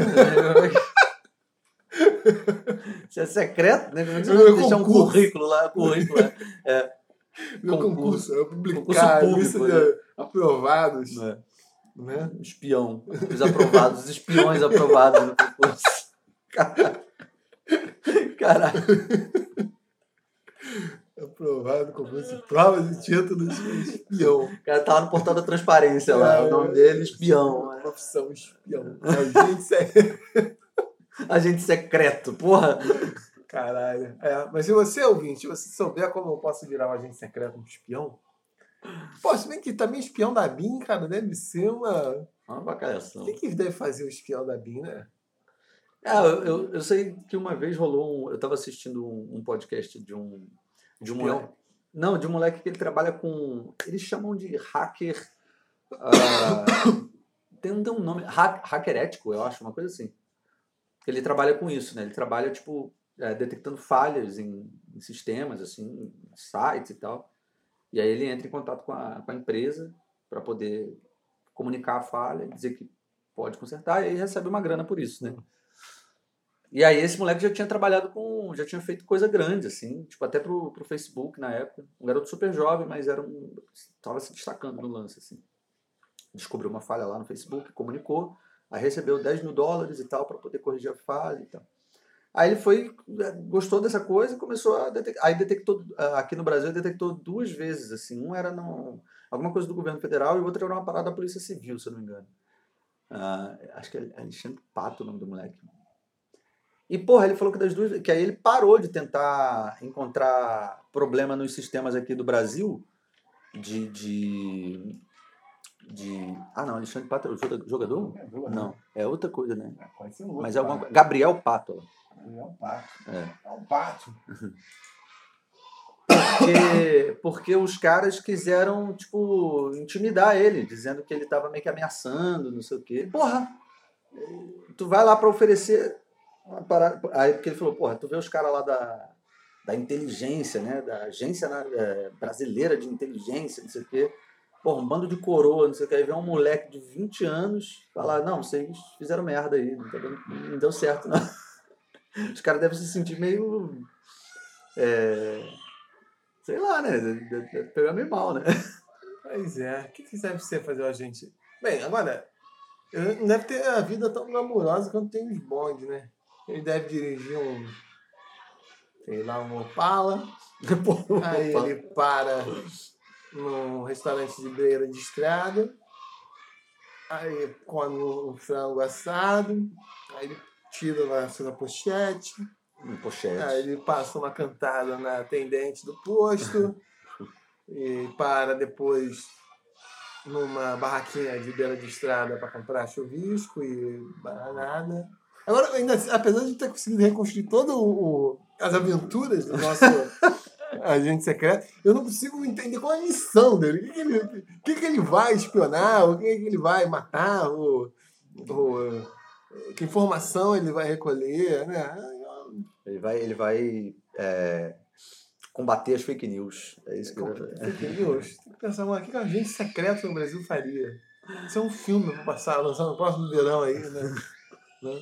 Se é secreto, né? Como é que você vai deixar um concurso. currículo lá, currículo lá. Meu concurso. concurso, publicar Concurso a público, né? de aprovados. É? Né? Espião. Os aprovados, os espiões aprovados no concurso. Caralho. Aprovado, concurso, provas e títulos de espião. O cara tava no portal da transparência lá. O nome dele, espião. né? Profissão espião. Agente secreto. Agente secreto, porra. Caralho. É, mas se você, ouvinte, se você souber como eu posso virar um agente secreto, um espião. Pô, se bem que também espião da BIM, cara, deve ser uma. Uma O bacalhação. que, que deve fazer o espião da BIM, né? Ah, eu, eu, sei que uma vez rolou um. Eu tava assistindo um, um podcast de um. De um moleque. Não, de um moleque que ele trabalha com. Eles chamam de hacker. ah, tem, um- um nome. ha- hacker ético, eu acho, uma coisa assim. Ele trabalha com isso, né? Ele trabalha, tipo, é, detectando falhas em, em sistemas, assim, em sites e tal. E aí ele entra em contato com a, com a empresa para poder comunicar a falha, dizer que pode consertar, e aí recebe uma grana por isso, né? E aí esse moleque já tinha trabalhado com, já tinha feito coisa grande, assim, tipo até pro, pro Facebook na época. Um garoto super jovem, mas era um, tava se destacando no lance, assim. Descobriu uma falha lá no Facebook, comunicou, aí recebeu 10 mil dólares e tal para poder corrigir a falha e tal. Aí ele foi, gostou dessa coisa e começou a. Aí detectou, aqui no Brasil, detectou duas vezes, assim. Um era no, alguma coisa do governo federal e o outro era uma parada da Polícia Civil, se eu não me engano. Ah, acho que é Alexandre Pato o nome do moleque. E, porra, ele falou que das duas. Que aí ele parou de tentar encontrar problema nos sistemas aqui do Brasil de. de, de... Ah, não, Alexandre Pato é o jogador? É, não, é outra coisa, né? É, pode ser outro, Mas é alguma... Gabriel Pato. Gabriel Pato. É. É um pato. Porque, porque os caras quiseram, tipo, intimidar ele, dizendo que ele tava meio que ameaçando, não sei o quê. Porra! Tu vai lá para oferecer parada. Aí porque ele falou, porra, tu vê os caras lá da, da inteligência, né? Da agência né, é, brasileira de inteligência, não sei o quê. Porra, um bando de coroa, não sei o que. Aí vem um moleque de 20 anos falar, não, vocês fizeram merda aí, não, tá dando, não deu certo, não. Os caras devem se sentir meio. É, sei lá, né? Pegar meio mal, né? Pois é. O que, que deve ser fazer a gente? Bem, agora, não deve ter a vida tão glamurosa quanto tem os bondes, né? Ele deve dirigir um. Sei lá, um Opala. aí ele para num restaurante de beira de estrada. Aí come um frango assado. Aí ele tira lá na pochete. Um pochete. Aí ele passa uma cantada na atendente do posto. e para depois numa barraquinha de beira de estrada para comprar chuvisco e bananada. Agora, ainda, assim, apesar de ter conseguido reconstruir todas as aventuras do nosso agente secreto, eu não consigo entender qual é a missão dele. O que, que, ele, o que, que ele vai espionar? O que, que ele vai matar? O, o, que informação ele vai recolher? Né? Ele vai, ele vai é, combater as fake news. É isso que eu... Fake news. Tem que pensar, mano, o que, que um agente secreto no Brasil faria? Isso é um filme para passar, lançar no próximo verão aí, né? né?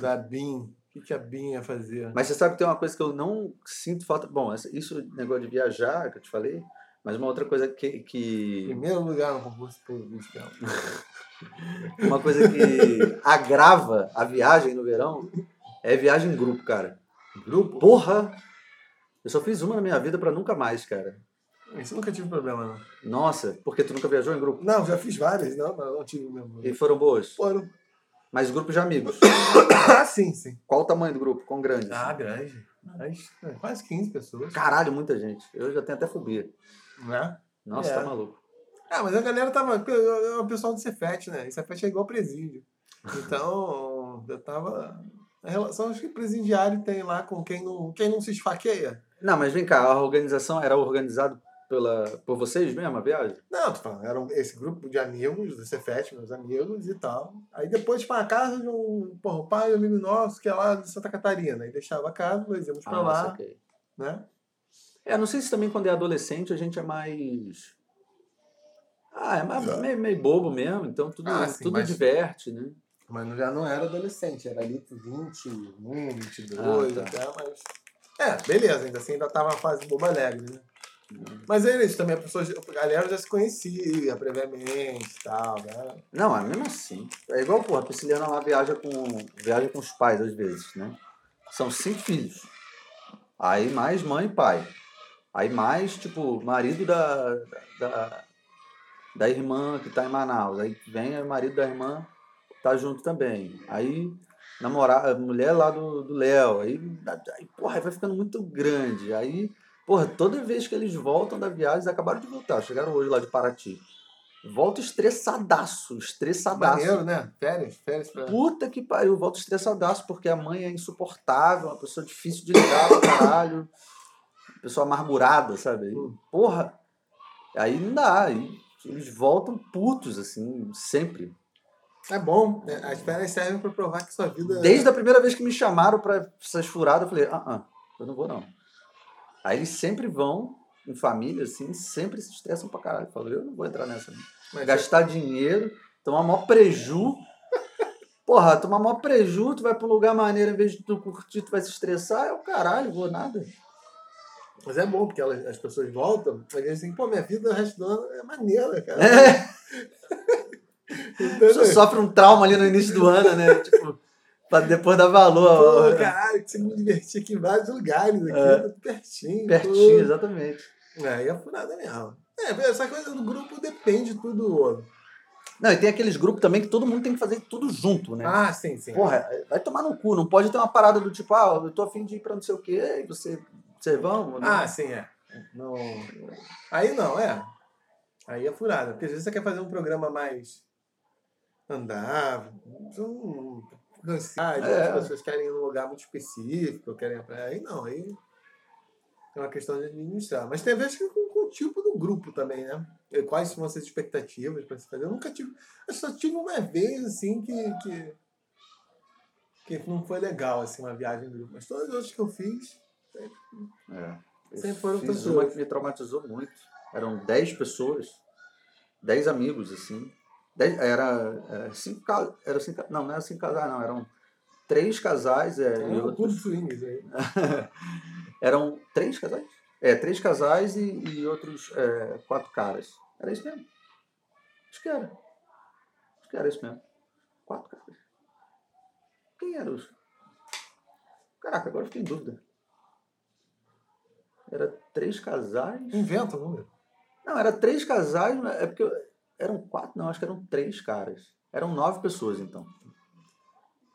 Da BIM. O que, a BIM ia fazer? Mas você sabe que tem uma coisa que eu não sinto falta. Bom, isso negócio de viajar, que eu te falei, mas uma outra coisa que. que... Primeiro lugar no concurso público Uma coisa que agrava a viagem no verão é viagem em grupo, cara. Grupo? Porra! Eu só fiz uma na minha vida para nunca mais, cara. Isso nunca tive problema, não. Nossa, porque tu nunca viajou em grupo? Não, já fiz várias, não, mas não tive mesmo. E foram boas? Foram. Mas grupo de amigos. ah, sim, sim. Qual o tamanho do grupo? Quão grande? Ah, assim? grande. Mas, é, quase 15 pessoas. Caralho, muita gente. Eu já tenho até fobia. Né? Nossa, é. tá maluco. Ah, mas a galera tava. É o pessoal do Cefet, né? E Cefet é igual presídio. Então, eu tava. A relação acho que presidiário tem lá com quem não, quem não se esfaqueia. Não, mas vem cá, a organização era organizada pela, por vocês mesmo a viagem? Não, tô falando, era esse grupo de amigos do Cefet, meus amigos e tal. Aí depois para a casa de um porra, pai um amigo nosso que é lá de Santa Catarina. Aí deixava a casa, nós íamos para ah, lá. Saquei. Né? É, não sei se também quando é adolescente a gente é mais. Ah, é mais, meio, meio, bobo mesmo, então tudo, ah, sim, tudo mas... diverte, né? Mas já não era adolescente, era ali 21, 22, ah, tá. até, mas. É, beleza, ainda assim ainda tava na fase boba alegre, né? Mas é isso também, a, pessoa, a galera já se conhecia previamente e tal, né? Não, é mesmo assim. É igual, porra, a Prisciliana lá viaja com, viaja com os pais às vezes, né? São cinco filhos. Aí mais mãe e pai. Aí mais, tipo, marido da, da, da irmã que tá em Manaus. Aí vem o marido da irmã, tá junto também. Aí namorada, mulher lá do Léo. Aí, aí, porra, aí vai ficando muito grande. Aí Porra, toda vez que eles voltam da viagem, eles acabaram de voltar, chegaram hoje lá de Paraty. Volta estressadaço, estressadaço. Maneiro, né? Férias, férias pra... Puta que pariu, volta estressadaço, porque a mãe é insuportável, uma pessoa difícil de lidar pra caralho, pessoa amargurada, sabe? Hum. Porra, aí não dá, aí eles voltam putos, assim, sempre. É bom, né? as férias servem pra provar que sua vida... Desde a primeira vez que me chamaram pra essas furadas, eu falei, ah, ah, eu não vou não. Aí eles sempre vão, em família, assim, sempre se estressam pra caralho. Falam, eu não vou entrar nessa. Mas Gastar é... dinheiro, tomar maior preju. Porra, tomar maior preju, tu vai pro lugar maneiro, em vez de tu curtir, tu vai se estressar, é o caralho, vou nada. Mas é bom, porque elas, as pessoas voltam, e eles dizem, pô, minha vida o resto do ano é maneira, cara. É. Você sofre um trauma ali no início do ano, né? Tipo, pra depois dar valor. Pô, caralho, que você me divertir aqui em vários lugares, aqui, É. pertinho. Pertinho, pô. exatamente. É, e é furada mesmo. É, essa coisa do grupo depende tudo. Não, e tem aqueles grupos também que todo mundo tem que fazer tudo junto, né? Ah, sim, sim. Porra, vai tomar no cu. Não pode ter uma parada do tipo, ah, eu tô afim de ir pra não sei o quê, e você, vocês vão? né? Ah, sim, é. Não... Aí não, é. Aí é furada. Porque às vezes você quer fazer um programa mais andar, um, cidade, É. as pessoas querem ir num lugar muito específico, querem aí não, aí é uma questão de administrar. Mas tem vezes que com, com o tipo do grupo também, né? E Quais são as expectativas para se fazer? Eu nunca tive. Eu só tive uma vez assim que, que, que não foi legal assim, uma viagem em grupo. Mas todas as outras que eu fiz, É. Eu Sempre foram fiz pessoas. uma que me traumatizou muito. Eram 10 pessoas, 10 amigos, assim. Dez, era, era cinco casais. Era cinco, não, não era cinco casais, não. Eram três casais é, é e um clube outros. swings aí. Eram três casais? É, três casais e, e outros é, quatro caras. Era isso mesmo. Acho que era. Acho que era isso mesmo. Quatro caras. Quem eram os. Caraca, agora eu fiquei em dúvida. Era três casais. Inventa o número. Não, era três casais, é porque eram quatro, não, acho que eram três caras. Eram nove pessoas, então.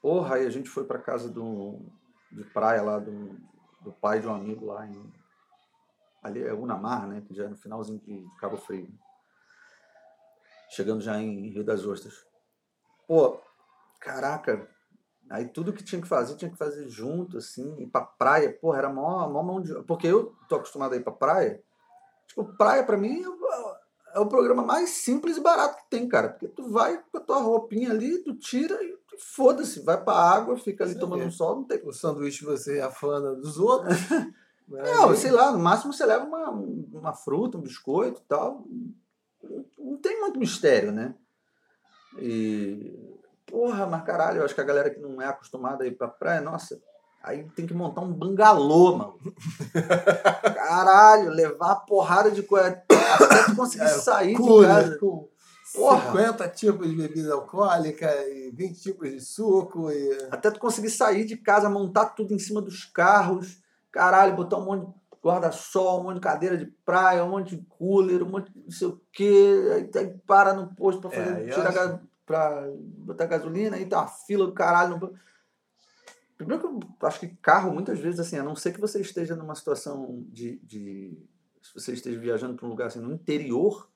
Porra, aí a gente foi pra casa do, de praia lá do, do pai de um amigo lá em. Ali é Unamar, né? Que já é no finalzinho de Cabo Frio. Chegando já em Rio das Ostras. Pô, caraca. Aí tudo que tinha que fazer, tinha que fazer junto, assim, ir pra praia. Porra, era mó, mó mão de. Porque eu tô acostumado a ir pra praia. Tipo, praia pra mim o- é o programa mais simples e barato que tem, cara. Porque tu vai com a tua roupinha ali, tu tira e foda-se, vai pra água, fica ali Isso tomando aí. um sol, não tem. O sanduíche você afana dos outros. Não, sei lá, no máximo você leva uma, uma fruta, um biscoito e tal. Não- Não tem muito mistério, né? E. Porra, mas caralho, eu acho que a galera que não é acostumada a ir pra praia, nossa, aí tem que montar um bangalô, mano. Caralho, levar a porrada de coisa até tu conseguir É, sair de Cooler casa. com Porra. 50 tipos de bebida alcoólica e 20 tipos de suco. E... Até tu conseguir sair de casa, montar tudo em cima dos carros, caralho, botar um monte de guarda-sol, um monte de cadeira de praia, um monte de cooler, um monte de não sei o quê, aí, aí para no posto pra fazer, É, tirar acho- pra botar gasolina, aí tá uma fila do caralho. no- Primeiro que eu acho que carro, muitas vezes, assim, a não ser que você esteja numa situação de. de se você esteja viajando para um lugar assim, no interior,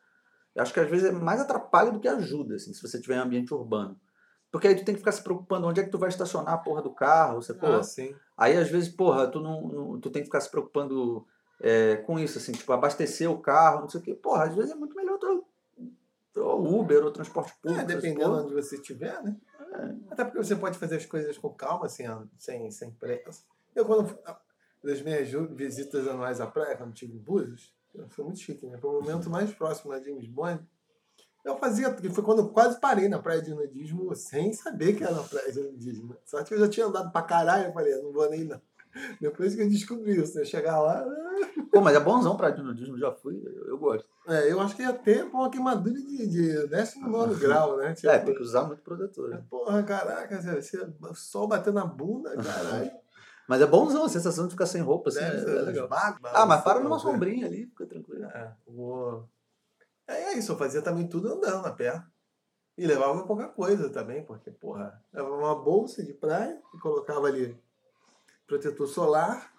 eu acho que às vezes é mais atrapalha do que ajuda, assim, se você estiver em ambiente urbano. Porque aí tu tem que ficar se preocupando onde é que tu vai estacionar a porra do carro, você, pô, Ah, sim. Aí, às vezes, porra, tu, não, não- tu tem que ficar se preocupando é, com isso, assim, tipo, abastecer o carro, não sei o quê. Porra, às vezes é muito melhor tu, ou Uber ou transporte É, público. essas dependendo porra. onde você estiver, né? Até porque você pode fazer as coisas com calma, sem, sem, sem pressa. Eu, quando das minhas visitas anuais à praia, quando tive em Búzios, fui muito chique, né? Foi o momento mais próximo a James Bond. Eu fazia, porque foi quando eu quase parei na praia de nudismo sem saber que era uma praia de nudismo. Só que eu já tinha andado pra caralho, eu falei, "Eu não vou nem não. Depois que eu descobri isso, né? Chegar lá, Pô, mas é bonzão pra nudismo, já fui, eu, eu gosto. é, eu acho que ia ter pô, uma queimadura de, de 19 grau, né? Tipo, É, tem que usar muito protetor. né? Porra, caraca, você, o sol batendo na bunda, caralho. Mas é bonzão a sensação de ficar sem roupa, assim, é, é legal. esmago, Ah, mas para numa né? sombrinha ali, fica tranquilo. É, vou... é, é isso, eu fazia também tudo andando a pé. E levava pouca coisa também, porque, porra, levava uma bolsa de praia e colocava ali protetor solar,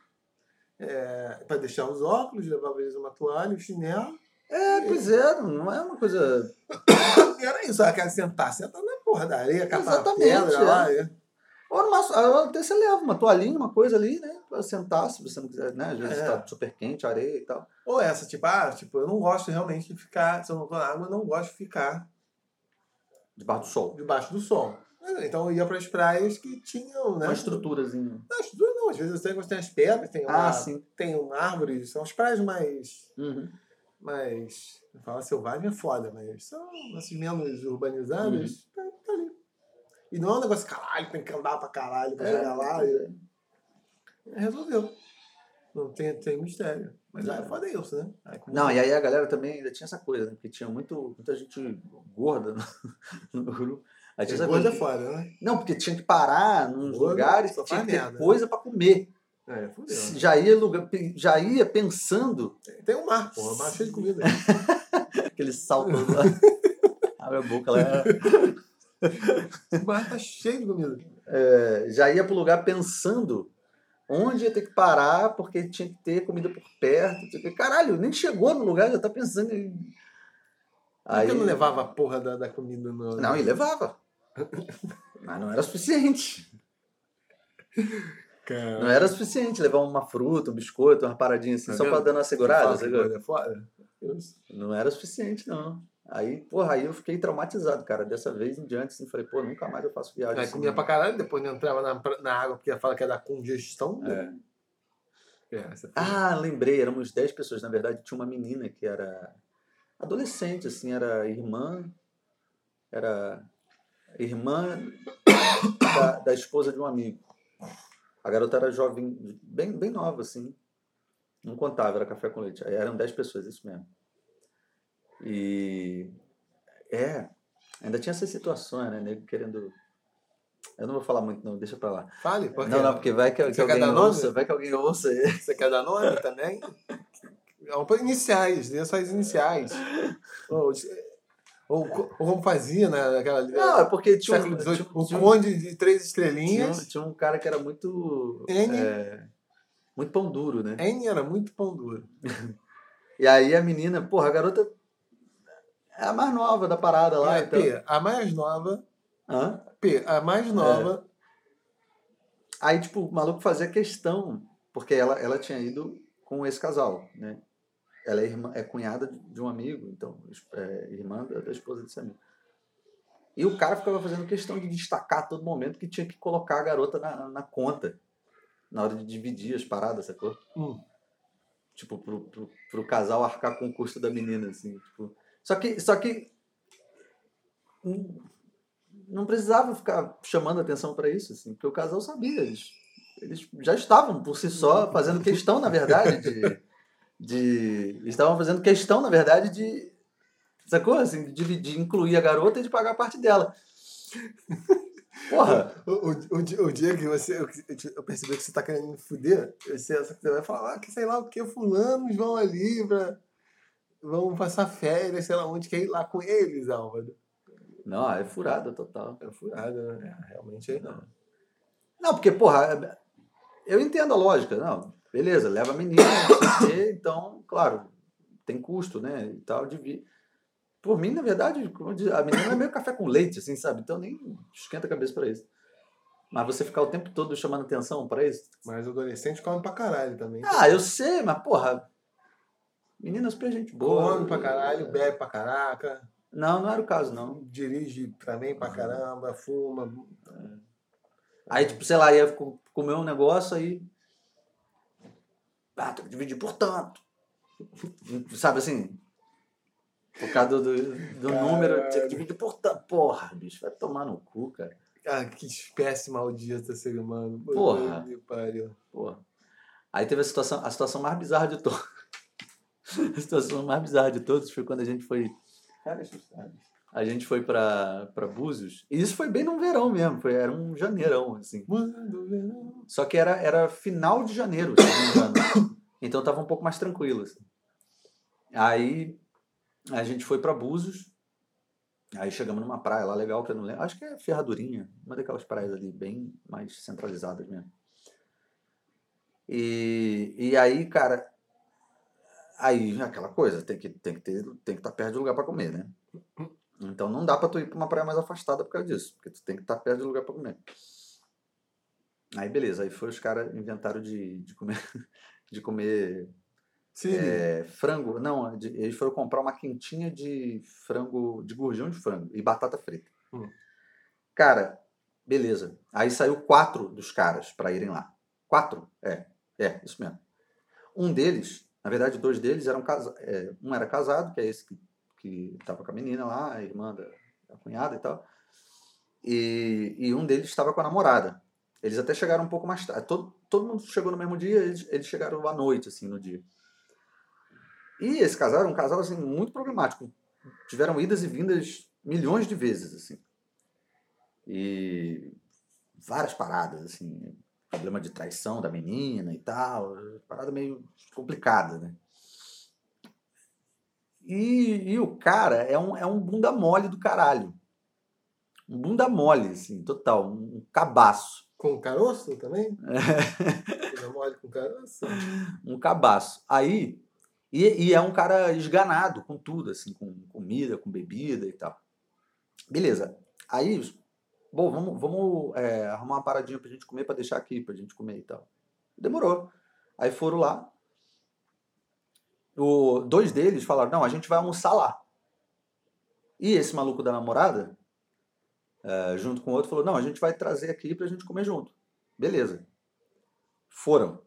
é, para deixar os óculos, levava vezes uma toalha, um chinelo. É, pois é, não é uma coisa. Era isso, ela quer sentar, senta na porra da areia, capa Exatamente, pedra é. lá. é. Ou numa, até você leva uma toalhinha, uma coisa ali, né? Pra sentar, se você não quiser, né? Às vezes É. tá super quente, areia e tal. Ou essa, tipo, ah, tipo, eu não gosto realmente de ficar, se eu não tô na água, eu não gosto de ficar Debaixo do sol. debaixo do sol. Então eu ia para as praias que tinham, né? Uma estruturazinha. Não, estrutura não, às vezes tem, tem as pedras, tem, uma, Ah, sim. tem uma árvores, são as praias mais. Uhum. mais. Fala selvagem é foda, mas são as menos urbanizadas, tá, tá ali. E não é um negócio, caralho, tem que andar pra caralho pra É, chegar lá. E... Resolveu. Não tem, tem mistério. Mas aí é foda isso, né? Aí, Não, e aí a galera também ainda tinha essa coisa, né? Porque tinha muito, muita gente gorda no, no grupo. Aí tinha É, gordo é coisa. foda, né? Não, porque tinha que parar nos Gordo lugares, tinha que ter merda. coisa pra comer. É, fudeu. Já ia, lugar, já ia pensando Tem um mar, pô. Um mar cheio de comida. aquele salto lá. Abre a boca lá. O mar tá cheio de comida. É, já ia pro lugar pensando onde ia ter que parar, porque tinha que ter comida por perto. Caralho, nem chegou no lugar, já tá pensando em. Por que não levava a porra da, da comida no. Não, e levava. Mas não era suficiente. Cara, Não era suficiente levar uma fruta, um biscoito, uma paradinha assim, Tá só pra vendo? dar uma segurada. É foda. Não era suficiente, não. Aí, porra, aí eu fiquei traumatizado, cara. Dessa vez em diante, assim, falei, pô, nunca mais eu faço viagem. Aí assim, comia não. pra caralho, depois não entrava na, na água porque fala que é da congestão. É. É, essa Ah, lembrei, éramos 10 pessoas. Na verdade, tinha uma menina que era adolescente, assim, era irmã. Era irmã da, da esposa de um amigo. A garota era jovem, bem, bem nova, assim. Não contava, era café com leite. Aí eram 10 pessoas, isso mesmo. E. É, ainda tinha essas situações, né? Nego querendo. Eu não vou falar muito, não, deixa pra lá. Fale, porque Não, não, porque vai que, que alguém ouça, vai que alguém ouça. você quer dar nome também? Pra Iniciais, dê só as iniciais. Ou, ou, como fazia, né? Naquela, Não, é porque tinha, um- tinha, o tinha um- conde de três tinha, estrelinhas. um- tinha um cara que era muito. N. é, muito pão duro, né? N era muito pão duro. E aí a menina, porra, a garota é a mais nova da parada lá. É, então... P, a mais nova. Hã? P, a mais nova. Aí, tipo, o maluco fazia questão, porque ela, ela tinha ido com esse casal, né? Ela é, irmã, é cunhada de um amigo, então, é irmã da, da esposa desse amigo. E o cara ficava fazendo questão de destacar a todo momento que tinha que colocar a garota na, na conta, na hora de dividir as paradas, sacou? Hum. Tipo, pro, pro, pro casal arcar com o custo da menina, assim. Tipo. Só que. Só que. Não precisava ficar chamando atenção para isso, assim, porque o casal sabia. Eles, eles já estavam por si só fazendo questão, na verdade, de. de eles estavam fazendo questão, na verdade, de. Sacou? Assim, de dividir, incluir a garota e de pagar a parte dela. Porra! O, o, o, dia- o dia que você, eu, eu percebi que você tá querendo me fuder, você, você vai falar ah, que sei lá o que, fulanos vão ali pra. vão passar férias, sei lá onde, quer ir lá com eles, Álvaro. Não, é furada total. É furada, né? É, realmente aí não. Não, porque, porra, eu entendo a lógica. Não, beleza, leva a menina, o então, claro, tem custo, né? E tal, de vir. Por mim, na verdade, a menina é meio café com leite, assim, sabe? Então nem esquenta a cabeça pra isso. Mas você ficar o tempo todo chamando atenção pra isso. Mas adolescente come pra caralho também. Ah, eu sei, mas, porra. Menina super gente boa. Come pra caralho, bebe pra caraca, Não, não era o caso, não. dirige também pra caramba, fuma. Aí, tipo, sei lá, ia co- comer um negócio aí. Ah, tem que dividir por tanto. Sabe assim? Por causa do, do, número, tinha que dividir por tanto. Porra, bicho, vai tomar no cu, cara. Ah, que espécie maldita ser humano. Porra. Pariu. Porra. Aí teve a situação, a situação mais bizarra de todas. a situação mais bizarra de todos foi quando a gente foi. Cara, sabe. A gente foi pra, pra Búzios. E isso foi bem no verão mesmo. Foi, era um janeirão, assim. Só que era, era final de janeiro, se não me engano. Então tava um pouco mais tranquilo. assim. Aí a gente foi para Búzios. Aí chegamos numa praia lá legal, que eu não lembro. Acho que é Ferradurinha, uma daquelas praias ali bem mais centralizadas mesmo. E, e aí, cara, aí aquela coisa, tem que tem que ter, tem que estar perto de lugar para comer, né? Então não dá para tu ir para uma praia mais afastada por causa disso, porque tu tem que estar perto de lugar para comer. Aí beleza, aí foi os caras inventaram de, de comer de comer é, frango, não, de- eles foram comprar uma quentinha de frango, de gurjão de frango e batata frita. Hum. Cara, beleza. Aí saiu quatro dos caras para irem lá. Quatro? É, é, isso mesmo. Um deles, na verdade, dois deles eram casados. um era casado, que é esse que, que tava com a menina lá, a irmã da, da cunhada e tal. E, e um deles estava com a namorada. Eles até chegaram um pouco mais tarde. Todo, todo mundo chegou no mesmo dia, eles, eles chegaram à noite, assim, no dia. E esse casal era um casal, assim, muito problemático. Tiveram idas e vindas milhões de vezes, assim. E várias paradas, assim, problema de traição da menina e tal, parada meio complicada, né? E, e o cara é um, é um bunda mole do caralho. Um bunda mole, assim, total, um cabaço. Com caroço também? Bunda mole com caroço? um cabaço. Aí, e, e é um cara esganado com tudo, assim, com comida, com bebida e tal. Beleza. Aí, bom, vamos, vamos é, arrumar uma paradinha pra gente comer, pra deixar aqui, pra gente comer e tal. Demorou. Aí foram lá. O, dois deles falaram, não, a gente vai almoçar lá. E esse maluco da namorada, é, junto com o outro, falou, não, a gente vai trazer aqui pra gente comer junto. Beleza. Foram.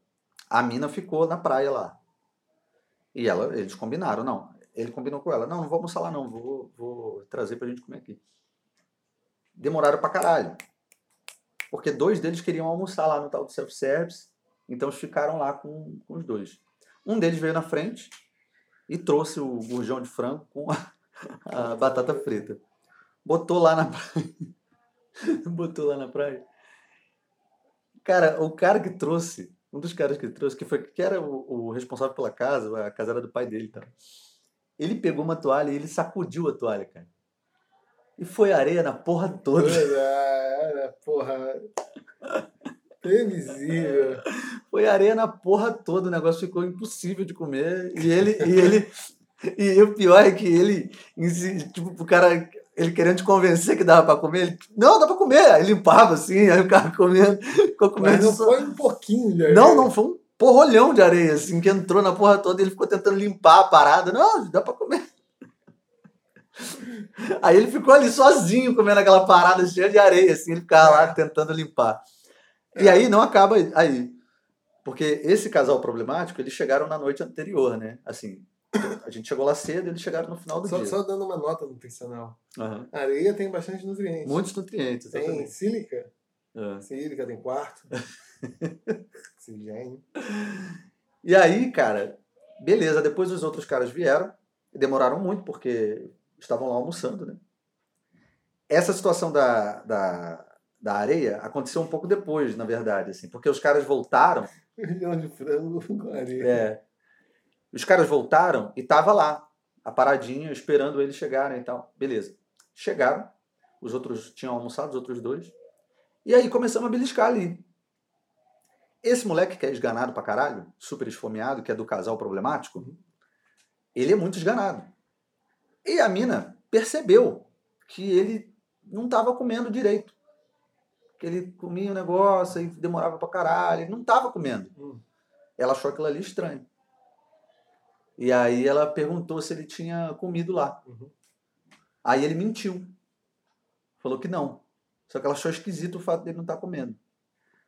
A mina ficou na praia lá. E ela, eles combinaram, não. Ele combinou com ela, não, não vou almoçar lá não, vou, vou trazer pra gente comer aqui. Demoraram pra caralho. Porque dois deles queriam almoçar lá no tal do self-service, então ficaram lá com, com os dois. Um deles veio na frente e trouxe o burjão de frango com a, a batata frita. Botou lá na praia. Botou lá na praia. Cara, o cara que trouxe, um dos caras que trouxe, que, foi, que era o, o responsável pela casa, a casa era do pai dele, tá? Ele pegou uma toalha e ele sacudiu a toalha, cara. E foi areia na porra toda. Era, porra. Previsível. Foi areia na porra toda, o negócio ficou impossível de comer. E ele. E, ele, e o pior é que ele. Tipo, o cara. Ele querendo te convencer que dava pra comer, ele, não, dá pra comer. Aí limpava assim, aí o cara comendo, ficou comendo. Mas não só- foi um pouquinho de areia. Não, não, foi um porrolhão de areia, assim, que entrou na porra toda e ele ficou tentando limpar a parada. Não, dá pra comer. Aí ele ficou ali sozinho comendo aquela parada cheia de areia, assim, ele ficava lá tentando limpar. E aí não acaba aí. Porque esse casal problemático, eles chegaram na noite anterior, né? Assim, a gente chegou lá cedo, eles chegaram no final do Só, dia. só dando uma nota nutricional. Aham. Areia tem bastante nutrientes. Muitos nutrientes, Tem exatamente. sílica. É. Sílica tem quarto. Oxigênio. E aí, cara, beleza. Depois os outros caras vieram. e Demoraram muito, porque estavam lá almoçando, né? Essa situação da, da, da areia aconteceu um pouco depois, na verdade, assim, porque os caras voltaram. Milhão de frango com areia. é, os caras voltaram e tava lá, a paradinha, esperando eles chegarem e tal. Beleza. Chegaram, os outros tinham almoçado, os outros dois. E aí começamos a beliscar ali. Esse moleque que é esganado pra caralho, super esfomeado, que é do casal problemático, ele é muito esganado. E a mina percebeu que ele não tava comendo direito. Que ele comia o negócio e demorava pra caralho, ele não tava comendo. Hum. Ela achou aquilo ali estranho. E aí ela perguntou se ele tinha comido lá. Uhum. Aí ele mentiu. Falou que não. Só que ela achou esquisito o fato dele não estar comendo.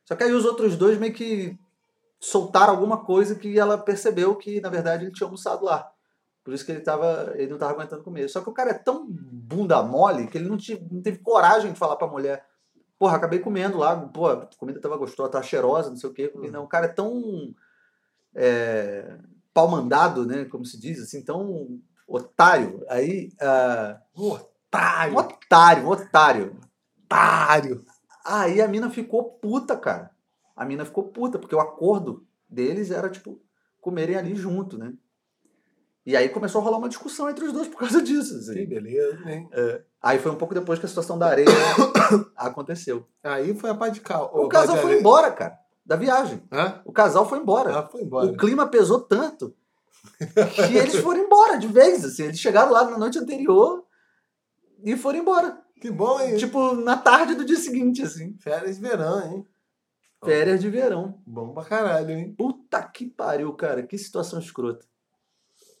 Só que aí os outros dois meio que soltaram alguma coisa que ela percebeu que, na verdade, ele tinha almoçado lá. Por isso que ele, tava, ele não estava aguentando comer. Só que o cara é tão bunda mole que ele não, não teve coragem de falar pra mulher. Porra, acabei comendo lá. Pô, a comida tava gostosa, tava cheirosa, não sei o quê. Comi, Uhum. Não, o cara é tão é, pau mandado, né? Como se diz, assim, tão otário. Aí, um otário. otário, um otário. Otário. Aí a mina ficou puta, cara. A mina ficou puta, porque o acordo deles era, tipo, comerem ali junto, né? E aí começou a rolar uma discussão entre os dois por causa disso. assim. Que beleza, hein? Aí foi um pouco depois que a situação da areia aconteceu. Aí foi a pá de cal. O casal foi embora, cara, da viagem. Hã? O casal foi embora. Ah, foi embora. O clima pesou tanto que eles foram embora de vez. Assim. Eles chegaram lá na noite anterior e foram embora. Que bom, hein? Tipo, na tarde do dia seguinte, assim. Férias de verão, hein? Férias de verão. Bom pra caralho, hein? Puta que pariu, cara. Que situação escrota.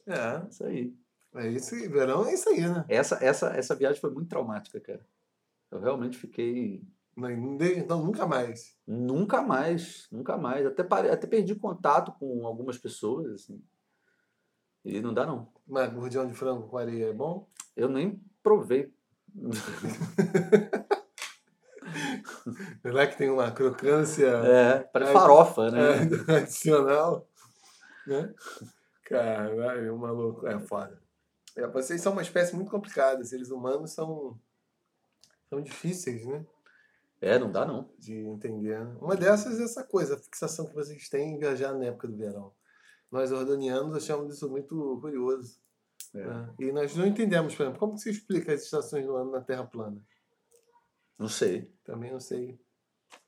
É. Isso aí. É isso aí. Verão é isso aí, né? Essa, essa, essa viagem foi muito traumática, cara. Eu realmente fiquei. Não Então nunca mais. Nunca mais, nunca mais. Até, pare... Até perdi contato com algumas pessoas, assim. E não dá, não. Mas gordinhão de frango com areia é bom? Eu nem provei. Será que tem uma crocância É, parece É, farofa, né? é, adicional? Né? Caralho, maluco. É foda. É, vocês são uma espécie muito complicada. Seres humanos são, são difíceis, né? É, não dá não. de entender. Uma dessas é essa coisa, a fixação que vocês têm em viajar na época do verão. Nós, ordonianos, achamos isso muito curioso. É. né? E nós não entendemos, por exemplo, como que se explica as estações do ano na Terra plana? Não sei. Também não sei.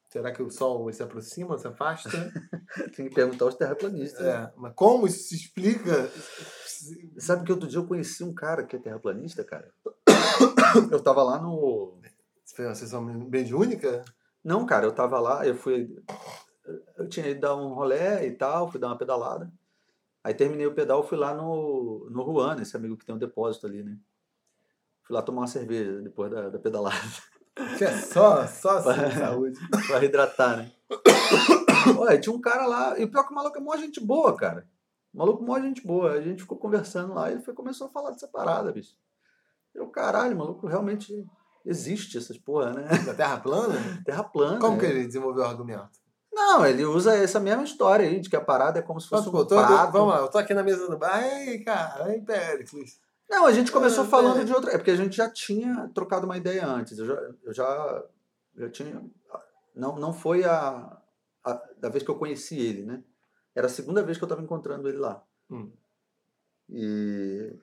Será que o Sol se aproxima, se afasta? Tem que perguntar aos terraplanistas. é, mas como isso se explica? Sabe que outro dia eu conheci um cara que é terraplanista, cara? Eu tava lá no. Você fez uma sessão mediúnica? Não, cara, eu tava lá, eu fui. Eu tinha ido dar um rolé e tal, fui dar uma pedalada. Aí terminei o pedal, fui lá no, no Juan, esse amigo que tem um depósito ali, né? Fui lá tomar uma cerveja depois da, da pedalada, Que é só, só assim, saúde. pra hidratar, né? Olha, tinha um cara lá, e o pior que o maluco é mó gente boa, cara. O maluco é mó gente boa. A gente ficou conversando lá e ele foi, começou a falar dessa parada, bicho. Eu, caralho, maluco, realmente existe essas porra, né? Da Terra plana? Terra plana. Como que é. ele desenvolveu o argumento? Não, ele usa essa mesma história aí, de que a parada é como se fosse Mas, um tô- prato. vamos lá, eu tô aqui na mesa do bar. Ei, cara, ei, Péricles. Não, a gente começou É, falando é. de outra. É porque a gente já tinha trocado uma ideia antes. Eu já, eu já, já tinha. Não, não foi a, a- da vez que eu conheci ele, né? Era a segunda vez que eu estava encontrando ele lá. Hum. E,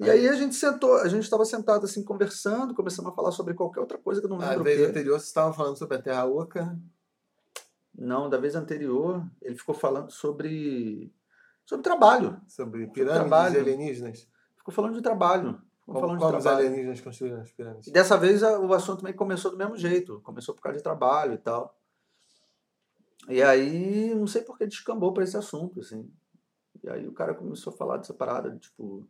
e aí a gente sentou, a gente estava sentado assim conversando, começamos a falar sobre qualquer outra coisa que eu não A lembro o vez quê. anterior vocês estavam falando sobre a Terra Oca. Não, da vez anterior ele ficou falando sobre sobre trabalho. Sobre pirâmides trabalho. e alienígenas. Ficou falando de trabalho. Ficou Como, falando como os trabalho. alienígenas construíram as pirâmides. E dessa vez a- o assunto meio começou do mesmo jeito. Começou por causa de trabalho e tal. E aí, não sei por que descambou para esse assunto, assim. E aí o cara começou a falar dessa parada, tipo,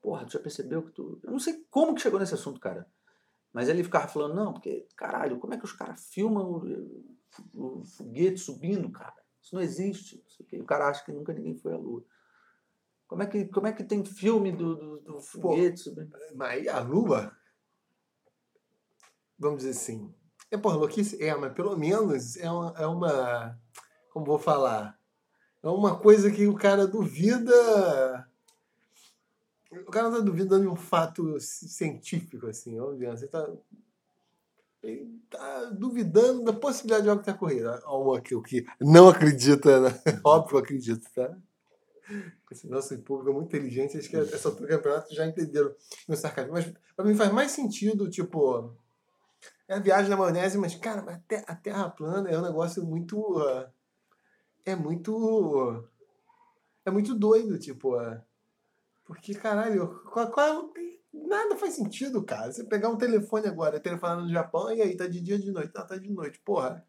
porra, tu já percebeu que tu. Eu não sei como que chegou nesse assunto, cara. Mas ele ficava falando, não, porque, caralho, como é que os caras filmam o, foguete subindo, cara? Isso não existe. o cara acha que nunca ninguém foi à Lua. Como é que, como é que tem filme do, do, do foguete subindo? Mas a Lua, vamos dizer assim, é por louquice? É, mas pelo menos é uma, é uma. Como vou falar? É uma coisa que o cara duvida. O cara tá duvidando de um fato ci- científico, assim, vamos. Você tá. Ele tá duvidando da possibilidade de algo ter ocorrido. Algo que que não acredita, né? Óbvio acredito, tá? Esse nosso público é muito inteligente, acho que essa altura do campeonato já entenderam meu sarcasmo. Mas pra mim faz mais sentido, tipo, é a viagem na maionese, mas, cara, a te- a Terra plana é um negócio muito. ah, É muito. É muito doido, tipo. ah, Porque, caralho, qual, qual- nada faz sentido, cara. Você pegar um telefone agora, telefonar no Japão, e aí, tá de dia ou de noite? Tá, tá de noite, porra.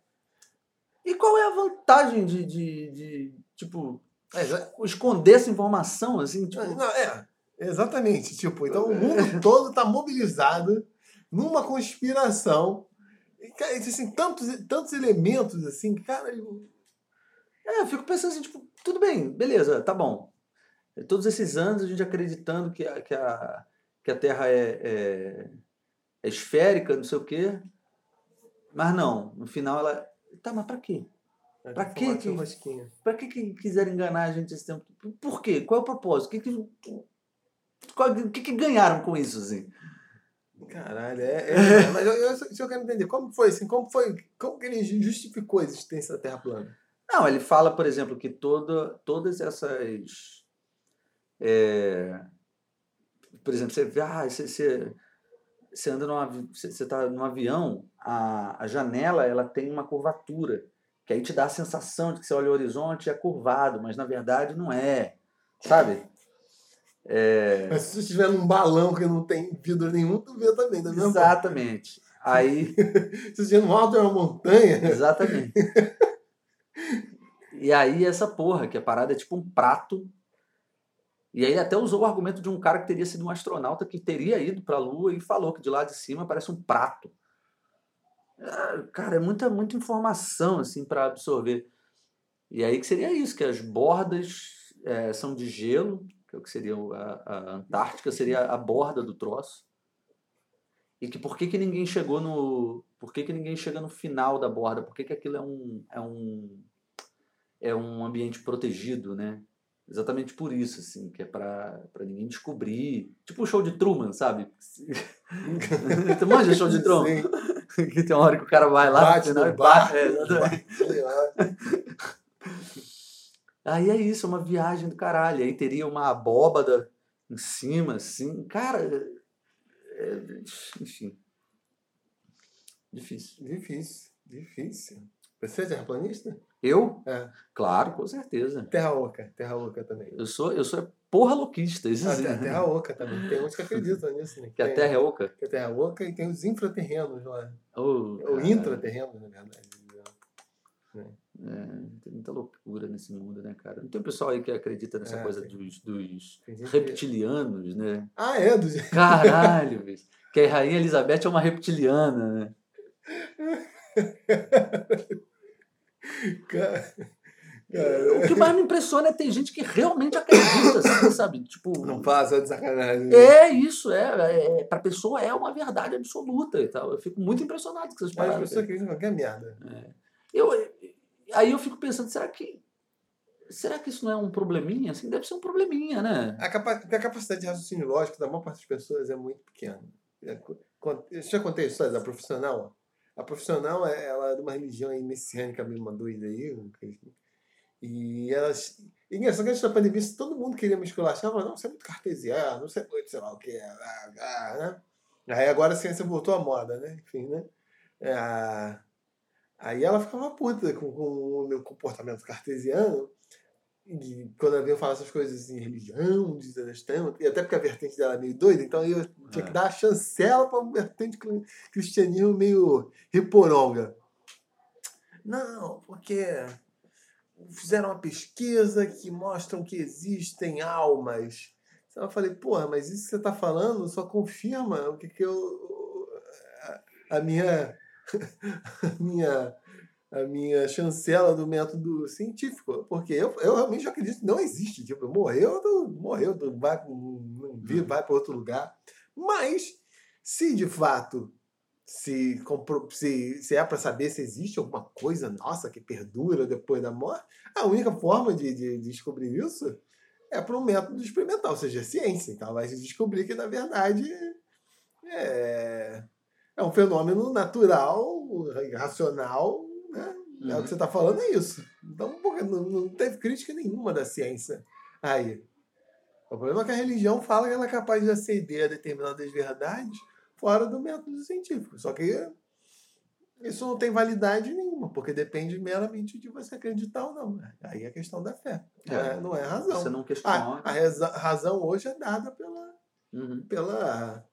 E qual é a vantagem de, de, de, tipo, É, esconder essa informação, assim, tipo... Não, é, exatamente. Tipo, então o mundo todo tá mobilizado numa conspiração. E, cara, assim, tantos, tantos elementos, assim, cara, eu- É, eu fico pensando assim, tipo, tudo bem, beleza, tá bom. Todos esses anos a gente acreditando que a, que a, que a Terra é, é, é esférica, não sei o quê, mas não, no final ela... Tá, mas pra quê? Pra que que-. Pra que, que quiseram enganar a gente esse tempo? Por quê? Qual é o propósito? O que, que, o que, que ganharam com isso, assim? Caralho, é. é mas eu, eu, eu quero entender. Como foi assim? Como foi? Como que ele justificou a existência da Terra plana? Não, ele fala, por exemplo, que toda, todas essas. é, por exemplo, você vê, ah, você, você, você anda num avi- você, você tá num avião, a, a janela ela tem uma curvatura, que aí te dá a sensação de que você olha o horizonte e é curvado, mas na verdade não é. Sabe? É, Mas se você estiver num balão que não tem vidro nenhum, tu vê também, mesma forma. exatamente. Aí. Se você estiver no alto de uma montanha, Exatamente. E aí essa porra, que a parada é tipo um prato. E aí ele até usou o argumento de um cara que teria sido um astronauta que teria ido para a Lua e falou que de lá de cima parece um prato. Ah, Cara, é muita, muita informação assim para absorver. E aí que seria isso, que as bordas eh, são de gelo, que é o que seria a, a Antártica, seria a borda do troço. E que por que, que ninguém chegou no. Por que, que ninguém chega no final da borda? Por que, que aquilo é um, é um. É um ambiente protegido, né? Exatamente por isso, assim, que é pra, pra ninguém descobrir. Tipo o show de Truman, sabe? tu manja show de Truman? Que tem uma hora que o cara vai lá Bate no final e bate. bar. é, exatamente. Sei lá. Aí é isso, é uma viagem do caralho. Aí teria uma abóbada em cima, assim. Cara, é- enfim. Difícil. Difícil, difícil. Você é terraplanista? Eu? É. Claro, com certeza. Terra Oca, Terra Oca também. Eu sou, eu sou porra louquista. Isso Ah, a Terra Oca também. Tem uns que acreditam nisso, né? Que a Tem- Terra é oca. que a Terra Oca e tem os infraterrenos lá. Oh, Ou cara, intraterrenos, na verdade. É, tem muita loucura nesse mundo, né, cara? Não tem um pessoal aí que acredita nessa É, coisa tem. dos, dos que- reptilianos, né? Ah, é? Do... Caralho, bicho. Que a Rainha Elizabeth é uma reptiliana, né? Cara, O que mais me impressiona é ter gente que realmente acredita, assim, sabe? Tipo, Não passa de sacanagem. é isso, é, é. Pra pessoa é uma verdade absoluta e tal. Eu fico muito impressionado com essas Mas as paradas. pessoas acreditam em qualquer merda. Eu, aí eu fico pensando, será que. Será que isso não é um probleminha? Assim, deve ser um probleminha, né? A, capa a capacidade de raciocínio lógico da maior parte das pessoas é muito pequena. É, Eu já contei a história da profissional. A profissional é ela é de uma religião aí messiânica meio uma doida aí. E elas. E engraçado que antes da pandemia, se todo mundo queria me esculachar, falava, não, você é muito cartesiano, você é muito sei lá o que, ah, ah, né? Aí agora a ciência voltou à moda, né? Enfim, né? É, Aí ela ficava puta com, com o meu comportamento cartesiano. E quando ela veio falar essas coisas assim, religião, desastão, e até porque a vertente dela é meio doida, então eu tinha que É. dar a chancela para vertente cri- cristianismo meio riporonga. Não, porque fizeram uma pesquisa que mostram que existem almas. Então eu falei, porra, mas isso que você está falando só confirma o que, que eu. a minha. a minha a minha chancela do método científico. Porque eu, eu realmente acredito que não existe. Tipo, morreu, morreu, vai, não vi, vai para outro lugar. Mas, se de fato se, se, se é para saber se existe alguma coisa nossa que perdura depois da morte, a única forma de, de descobrir isso é por um método experimental, ou seja, ciência. Então, vai se descobrir que, na verdade, é, é um fenômeno natural, racional, né? É o que você está falando, é isso. Então, porra, não, não teve crítica nenhuma da ciência aí. O problema é que a religião fala que ela é capaz de aceder a determinadas verdades fora do método científico. Só que isso não tem validade nenhuma, porque depende meramente de você acreditar ou não. Aí é questão da fé. Não é, não é razão. Você não A, questiona. a reza- razão hoje é dada pela, Uhum. pela,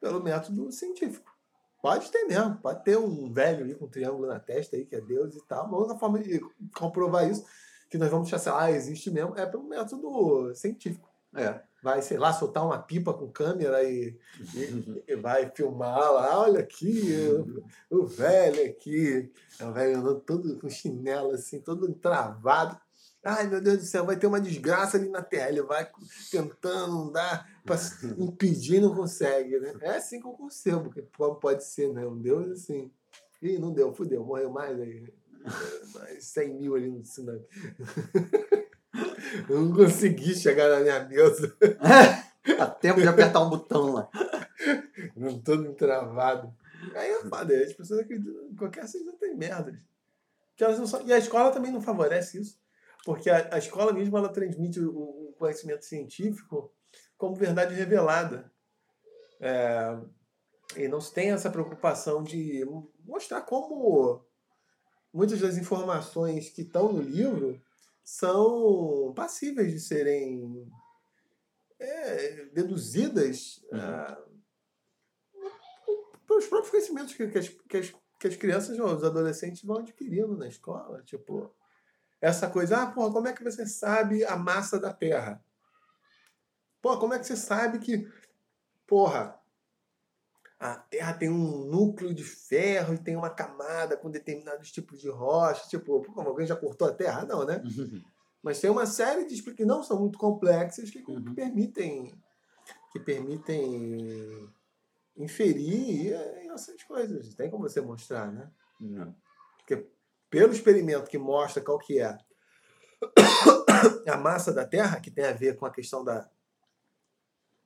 pelo método científico. Pode ter mesmo, pode ter um velho ali com um triângulo na testa aí, que é Deus e tal. Uma outra forma de comprovar isso, que nós vamos achar, ah, existe mesmo, é pelo método científico. É. Vai, sei lá, soltar uma pipa com câmera e, e- e vai filmar lá, olha aqui, o, o velho aqui. É o velho andando todo com chinelo, assim, todo travado. Ai, meu Deus do céu, vai ter uma desgraça ali na terra. Ele vai tentando andar para impedir e não consegue, né? É assim que eu concebo, que como pode ser, né? Um Deus assim. Ih, não deu, fudeu, morreu mais aí. Mais 100 mil ali no sinal. Eu não consegui chegar na minha mesa. Dá tempo de apertar um botão lá. Não todo travado. Aí é foda, aí as pessoas acreditam qualquer coisa tem merdas. Que elas não são- E a escola também não favorece isso. Porque a, a escola mesmo ela transmite o, o conhecimento científico como verdade revelada. É, e não se tem essa preocupação de mostrar como muitas das informações que estão no livro são passíveis de serem é, deduzidas Uhum. pelos próprios conhecimentos que, que, as, que, as, que as crianças os adolescentes vão adquirindo na escola. Tipo, essa coisa, ah, porra, como é que você sabe a massa da Terra? Pô, como é que você sabe que, porra, a Terra tem um núcleo de ferro e tem uma camada com determinados tipos de rocha? Tipo, pô, alguém já cortou a Terra? Não, né? Mas tem uma série de explicações que não são muito complexas que, que Uhum. permitem que permitem inferir eh, essas coisas. Tem como você mostrar, né? Não. Pelo experimento que mostra qual que é a massa da Terra, que tem a ver com a questão da,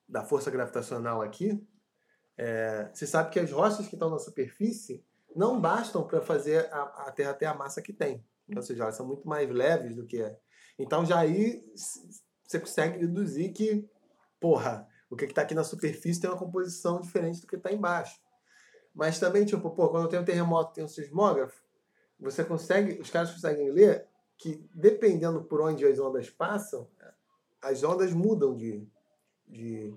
da força gravitacional aqui, é, você sabe que as rochas que estão na superfície não bastam para fazer a, a Terra ter a massa que tem. Ou seja, elas são muito mais leves do que é. Então já aí você consegue deduzir que, porra, o que está aqui na superfície tem uma composição diferente do que está embaixo. Mas também, tipo, pô, quando tem um terremoto tem um sismógrafo, você consegue, os caras conseguem ler que dependendo por onde as ondas passam, as ondas mudam de, de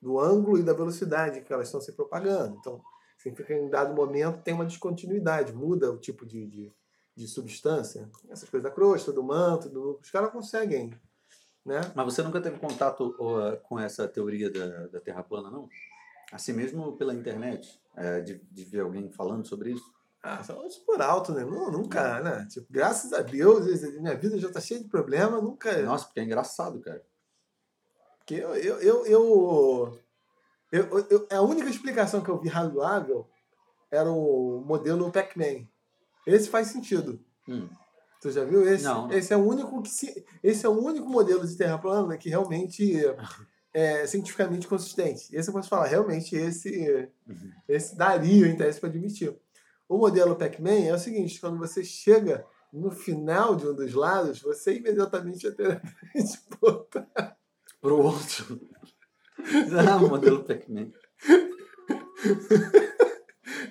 do ângulo e da velocidade que elas estão se propagando. Então, significa que em dado momento tem uma descontinuidade, muda o tipo de, de, de substância. Essas coisas da crosta, do manto, do, os caras conseguem. Né? Mas você nunca teve contato com essa teoria da, da Terra plana, não? Assim mesmo pela internet, é, de, de ver alguém falando sobre isso? Ah, só por alto, né? Não, nunca, né? Tipo, graças a Deus, minha vida já tá cheia de problema, nunca. Nossa, porque é engraçado, cara. Porque eu, eu, eu, eu, a única explicação que eu vi razoável era o modelo Pac-Man. Esse faz sentido. Hum. Tu já viu esse? Não. Esse é o único que se, esse é o único modelo de terra plana que realmente é cientificamente consistente. Esse eu posso falar, realmente esse Uhum. esse daria interesse para admitir. O modelo Pac-Man é o seguinte, quando você chega no final de um dos lados, você imediatamente vai ter transportar Pro outro. ah, modelo Pac-Man.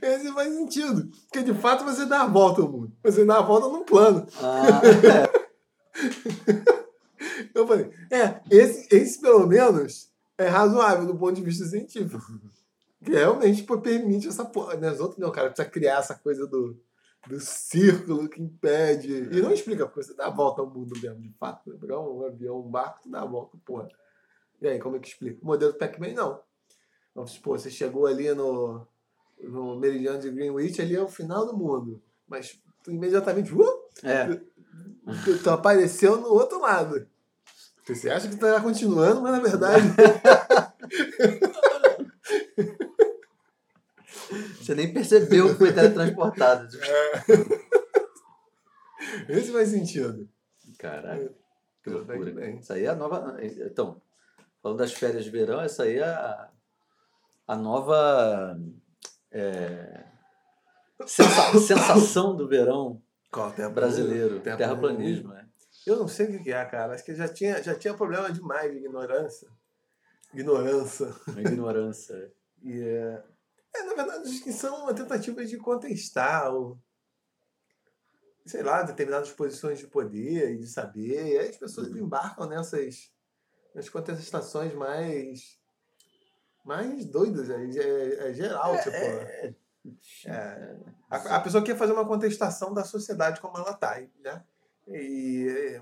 Esse faz sentido. Porque de fato você dá a volta ao mundo. Você dá a volta num plano. Ah, Eu falei, é, esse, esse pelo menos é razoável do ponto de vista científico. Que realmente pô, permite essa porra. Né? Os outros não, cara, precisa criar essa coisa do, do círculo que impede. E não explica, porque você dá a volta ao mundo mesmo, de fato. Né? Pegar um avião, um barco, tu dá a volta, porra. E aí, como é que explica? O modelo do Pac-Man, não. Vamos supor, você chegou ali no, no meridiano de Greenwich, ali é o final do mundo. Mas tu imediatamente uh, é. tu, tu apareceu no outro lado. Você acha que tu tá continuando, mas na verdade. Você nem percebeu que foi teletransportado. Esse faz sentido. Caralho, que Tudo bem, loucura. bem. Isso aí é a nova. Então, falando das férias de verão, essa aí é a, a nova é, sensa- sensação do verão Qual? Terra brasileiro. Terra- Terraplanismo, né? Eu não sei o que é, cara. Acho que já tinha, já tinha problema demais de ignorância. Ignorância. Ignorância. E, é, é, na verdade, acho que são uma tentativa de contestar o, sei lá, determinadas posições de poder e de saber. E aí as pessoas embarcam nessas nas contestações mais mais doidas, é, é, é geral, tipo. É, É, a, a pessoa quer fazer uma contestação da sociedade como ela está, né? E,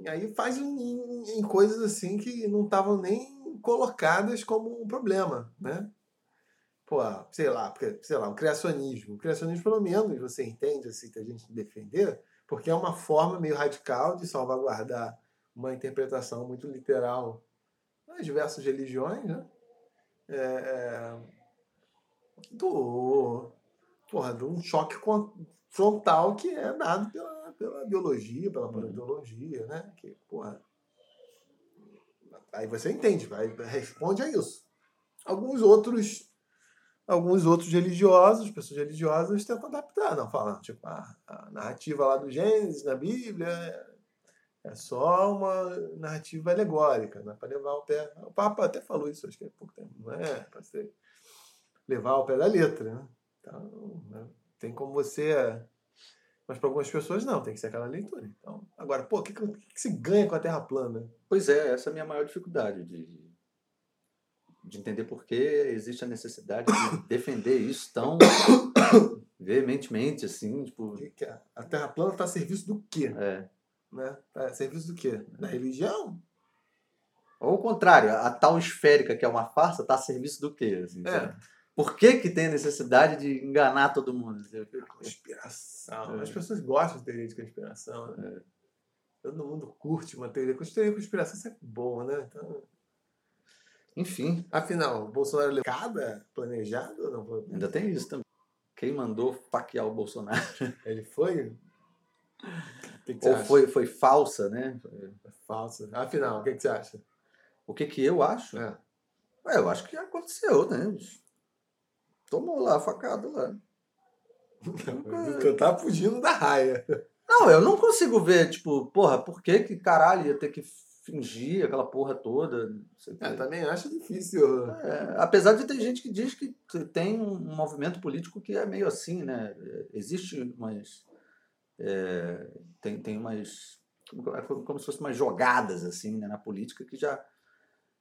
e aí faz em, em coisas assim que não estavam nem colocadas como um problema, né? Pô, sei lá, porque, sei lá, o criacionismo. O criacionismo, pelo menos, você entende assim que a gente defender, porque é uma forma meio radical de salvaguardar uma interpretação muito literal nas diversas religiões, né? É, é, do porra, de um choque frontal que é dado pela, pela biologia, pela paleontologia, né? Que, porra, aí você entende, vai, responde a isso. Alguns outros alguns outros religiosos, pessoas religiosas tentam adaptar, não falando, tipo, a, a narrativa lá do Gênesis na Bíblia é- é só uma narrativa alegórica, não é para levar o pé. O Papa até falou isso, acho que há pouco tempo, não é para ser levar ao pé da letra, né? Então, né, tem como você. Mas para algumas pessoas não, tem que ser aquela leitura. Então, agora, pô, o que, que que se ganha com a Terra plana? Pois é, essa é a minha maior dificuldade de, de entender por que existe a necessidade de defender isso tão veementemente, assim, tipo. O que que é? A Terra plana está a serviço do quê? É. Né? Tá a serviço do quê? Da religião? Ou o contrário, a tal esférica, que é uma farsa, está a serviço do quê? assim, É. sabe? Por que, que tem a necessidade de enganar todo mundo? Conspiração. É. As pessoas gostam de teoria de conspiração. Né? Todo mundo curte uma teoria. Teoria de conspiração é bom, né? Então, Enfim, afinal, o Bolsonaro levou cada planejado ou não foi? ainda tem isso também. Quem mandou faquear o Bolsonaro? Ele foi? Que, que Ou acha? foi, foi falsa, né? Falso. Afinal, o que, que você acha? O que que eu acho? É. Ué, eu acho que aconteceu, né? Tomou lá a facada lá. Tu tá fugindo da raia. Não, eu não consigo ver, tipo, porra, por que que caralho ia ter que fingir aquela porra toda? É, também acho difícil. É, apesar de ter gente que diz que tem um movimento político que é meio assim, né? Existe umas. é, tem, tem umas. como- é como como se fossem umas jogadas, assim, né, na política que já.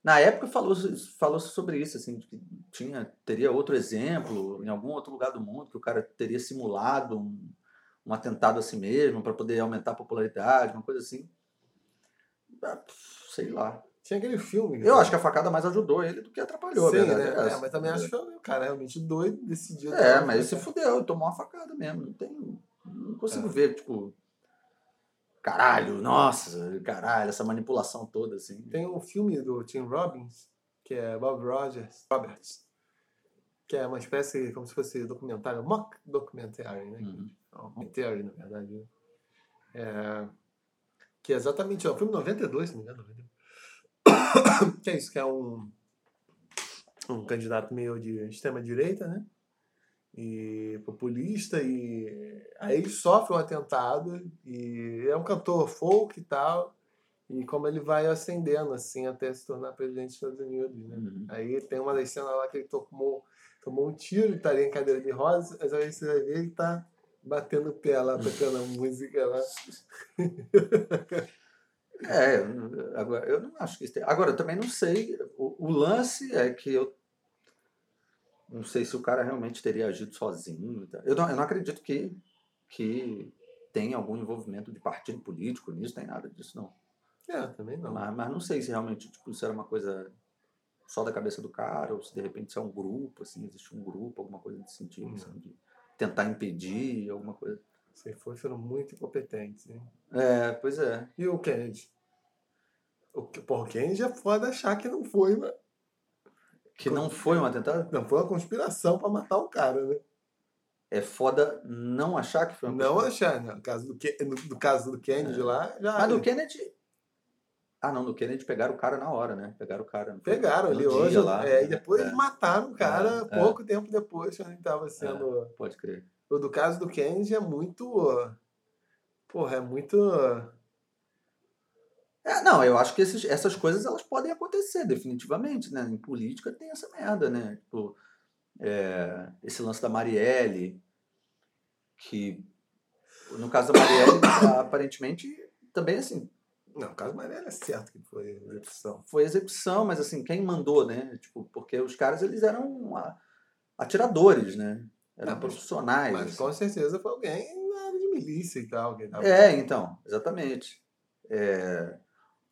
Na época falou falou sobre isso, assim, que tinha, teria outro exemplo em algum outro lugar do mundo que o cara teria simulado um, um atentado a si mesmo para poder aumentar a popularidade, uma coisa assim. Ah, Sei lá. Tinha aquele filme. Eu acho que a facada mais ajudou ele do que atrapalhou. a Sim, né? é É, mas também acho que o cara realmente doido, decidiu. É, dar uma mas se fudeu, tomou uma facada mesmo. Não tem. Não consigo É. ver, tipo. Caralho, nossa, caralho, essa manipulação toda, assim. Tem um filme do Tim Robbins, que é Bob Rogers, Roberts, que é uma espécie, como se fosse documentário, mock documentary, né? Uhum. Documentary, na verdade. né? É, que é exatamente, é um filme de 92, se não me engano. 92. que é isso, que é um, um candidato meio de extrema-direita, né? E populista, e aí ele sofre um atentado, e é um cantor folk e tal, e como ele vai ascendendo, assim, até se tornar presidente dos Estados Unidos, né? Uhum. Aí tem uma das cenas lá que ele tomou, tomou um tiro, ele estaria em cadeira de rodas, mas aí você vai ver ele tá batendo o pé lá, tocando a música lá. É, eu- agora, eu não acho que isso tem. Agora, eu também não sei. O, o lance é que eu. Não sei se o cara realmente teria agido sozinho. Eu não, eu não acredito que, que tem algum envolvimento de partido político nisso, tem nada disso, não. É, também não. Mas, mas não sei se realmente tipo, isso era uma coisa só da cabeça do cara, ou se de repente isso é um grupo, assim, existe um grupo, alguma coisa nesse sentido, Hum. assim, de tentar impedir, alguma coisa. Se for, foram muito incompetentes, hein? É, pois é. E o Kennedy? O, porra, o Kennedy é foda achar que não foi, uma, Que não foi um atentado? não foi uma conspiração pra matar o cara, né? É foda não achar que foi uma Não achar, né? No caso do, Ke- no, no caso do Kennedy lá, já. Mas do Kennedy. Ah, não, do Kennedy pegaram o cara na hora, né? Pegaram o cara. Pegaram No ali hoje. lá. é, e depois É, mataram o cara É, é. pouco tempo depois, quando ele estava sendo. Pode crer. O do caso do Kennedy é muito. Porra, é muito. É, não, eu acho que esses- essas coisas elas podem acontecer, definitivamente, né? Em política tem essa merda, né? Tipo, é, esse lance da Marielle, que no caso da Marielle, aparentemente, também assim, Não, o caso Marielle é certo que foi execução. foi execução, mas assim, quem mandou, né? Tipo, porque os caras eles eram atiradores, né? Eram Não, profissionais. Mas assim. com certeza foi alguém na área de milícia e tal. É, então, exatamente. É,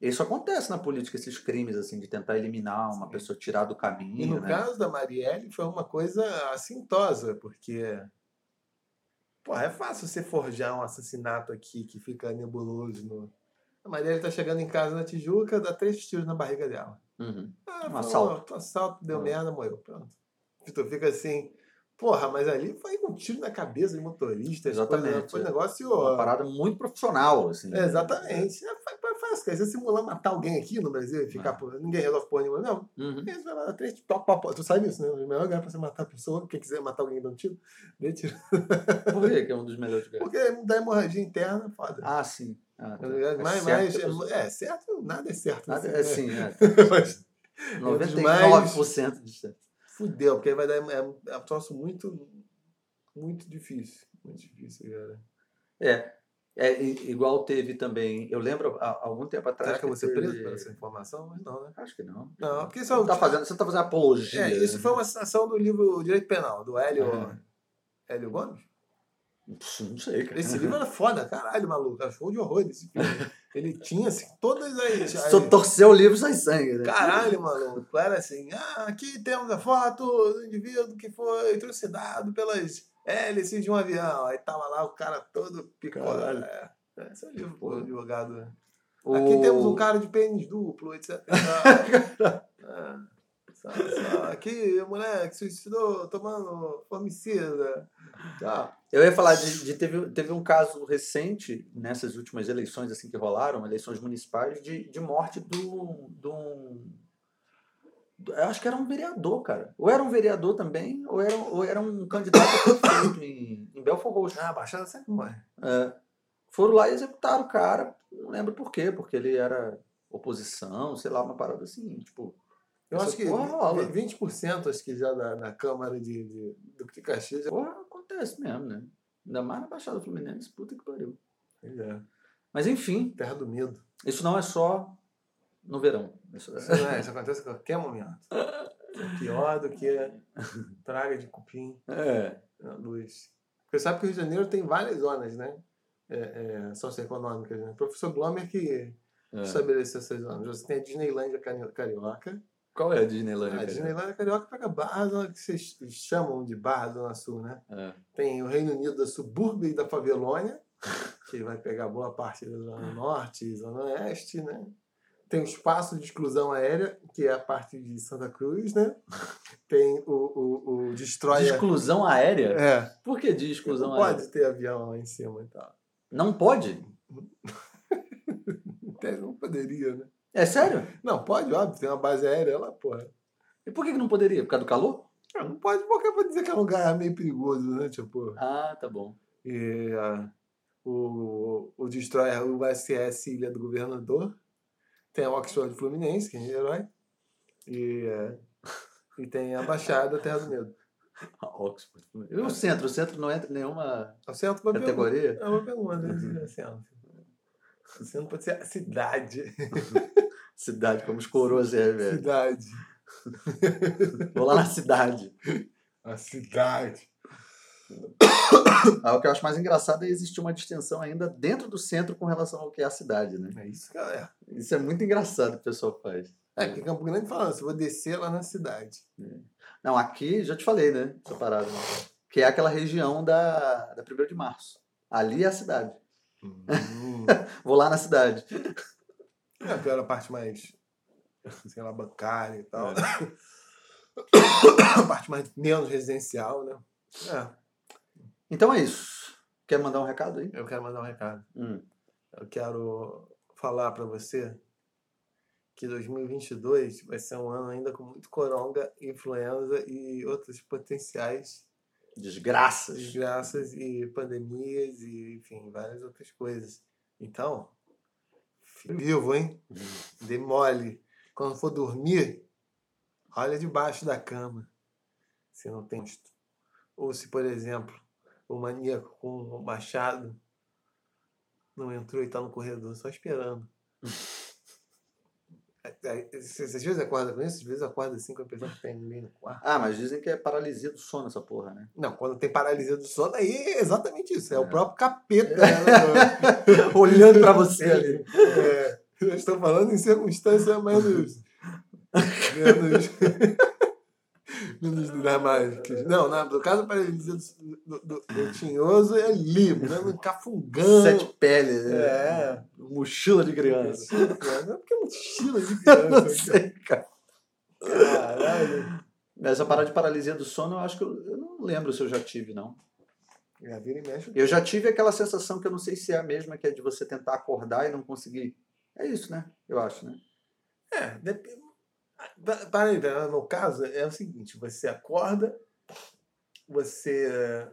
isso acontece na política, esses crimes assim de tentar eliminar uma Sim. pessoa, tirar do E caminho, no né? caso da Marielle foi uma coisa assintosa, porque. Porra, é fácil você forjar um assassinato aqui que fica nebuloso. No... A Marielle tá chegando em casa na Tijuca, dá três tiros na barriga dela. Uhum. Ah, Um foi assalto. Um assalto, deu Ah. merda, morreu. Pronto. Tu fica assim. Porra, mas ali foi um tiro na cabeça de motorista. Exatamente, coisas, Foi um é. negócio. Uma parada muito profissional, assim. É, Exatamente. É, foi, foi fácil. Quer dizer, simular matar alguém aqui no Brasil e ficar. É. por- Ninguém resolve porra nenhuma. Não. Uhum. Eles vai lá, três, pau, pau. Tu sabe isso, né? O melhor lugar pra você matar a pessoa, quem quiser matar alguém dando tiro, dê tiro. Por que é um dos melhores lugares? Porque dá hemorragia interna, foda. Ah, sim. Ah, tá. Tá ligado? É mas, certo mas, a pessoa- é, certo, nada é certo. Nada, assim, é né? sim, é. Mas 99% de certo. fudeu, porque vai dar. É, é um troço muito, muito difícil. Muito difícil, cara. É, é igual teve também. Eu lembro há algum tempo atrás. Será que eu vou ser preso por essa informação? Mas não, né? Acho que não. Não, porque Você isso é o- tá fazendo, você não tá fazendo apologia. É, isso né? foi uma citação do livro Direito Penal, do Hélio, Ah. Hélio Gomes. Não sei, cara. Esse livro era foda, caralho, maluco. Era show de horror esse filme. Ele tinha, assim, todas as. Só as- torceu o livro sai sangue, né? Caralho, maluco. Era assim, ah, aqui temos a foto do indivíduo que foi trucidado pelas hélices de um avião. Aí tava lá o cara todo picolado. É, esse é o livro, pô, advogado. O- Aqui temos um cara de pênis duplo, etc. É, só- só. Aqui, mulher que suicidou tomando formicida. Tá. Eu ia falar de, de- teve, teve um caso recente nessas últimas eleições assim que rolaram, eleições municipais, de, de morte do, do Eu acho que era um vereador, cara. Ou era um vereador também, ou era, ou era um candidato prefeito em, em Belfort Roxo. Ah, Baixada sempre morre. É. Foram lá e executaram o cara. Não lembro por quê, porque ele era oposição, sei lá, uma parada assim. Tipo, Eu acho que porra rola. 20% acho que já da, da Câmara de, de, do Caxias porra, acontece mesmo, né? Ainda mais na Baixada Fluminense, puta que pariu. É. Mas enfim, Terra do medo. isso não é só no verão. Isso Isso, não é, isso acontece a qualquer momento. É pior do que praga de cupim é. na luz. Porque sabe que o Rio de Janeiro tem várias zonas, né? É, é, socioeconômicas. Né? O professor Glomer que é. estabeleceu essas zonas. Você tem a Disneylândia Cari- Carioca. Qual é a Disneylândia? A cara? Disneylândia Carioca pega Barra, zona que vocês chamam de Barra Zona Sul, né? É. Tem o Reino Unido da Subúrbia e da Favelônia, que vai pegar boa parte da Zona Norte e Zona Oeste, né? Tem o espaço de exclusão aérea, que é a parte de Santa Cruz, né? Tem o, o, o De Destroyer. exclusão aérea? É. Por que de exclusão Não aérea? pode ter avião lá em cima e tal. Não pode? Até não poderia, né? É sério? Não, pode, óbvio, tem uma base aérea lá, porra. E por que que não poderia? Por causa do calor? Ah, Não pode porque pode dizer que é um lugar meio perigoso, né? Tipo. Ah, tá bom. E ah, o, o Destroyer, o USS Ilha do Governador. Tem a Oxford Fluminense, que é herói. E, eh, e tem a Baixada Terra do Medo. Ah, Oxford. E o centro? O centro não entra em nenhuma O centro uma pergunta. categoria? É uma pergunta, né? O centro. O centro pode ser a cidade. Cidade, como os coroas é, velho. Cidade. Vou lá na cidade. A cidade. Ah, o que eu acho mais engraçado é existir uma distinção ainda dentro do centro com relação ao que é a cidade, né? É isso que é. Isso é muito engraçado que o pessoal faz. É, porque Campo Grande falando, se vou descer lá na cidade. Não, aqui já te falei, né? Essa parada. Que é aquela região da, da 1 de março. Ali é a cidade. Hum. Vou lá na cidade. É, aquela parte mais, sei lá, bancária e tal. É. A parte mais menos residencial, né? É, Então é isso. Quer mandar um recado aí? eu quero mandar um recado. Hum. Eu quero falar pra você que 2022 vai ser um ano ainda com muito coronga, influenza e outros potenciais Desgraças. desgraças e pandemias e, enfim, várias outras coisas. Então, vivo, hein? Demole. Quando for dormir, olha debaixo da cama. Se não tem. Ou se, por exemplo, o maníaco com o machado não entrou e tá no corredor só esperando. É, Você às vezes acorda com isso, às vezes acorda assim com a pessoa que tem ninguém no quarto. Ah, mas dizem que é paralisia do sono essa porra, né? Não, quando tem paralisia do sono, aí é exatamente isso. É, É. o próprio capeta. né? Olhando pra você ali. é, eu estou falando em circunstância menos. menos. dramáticas. Não, não, no caso, a paralisia do, do, do, do tinhoso é livre, né? No cafungão. Sete peles. né? É. Mochila de criança. Não é porque é mochila de Eu não criança. sei, cara. Caralho. Essa parada de paralisia do sono, eu acho que eu, eu não lembro se eu já tive, não. É, vira e mexe. Eu já tive aquela sensação que eu não sei se é a mesma, que é de você tentar acordar e não conseguir. É isso, né? Eu acho, né? É, dep- Pa- Para né? no caso, é o seguinte: você acorda, você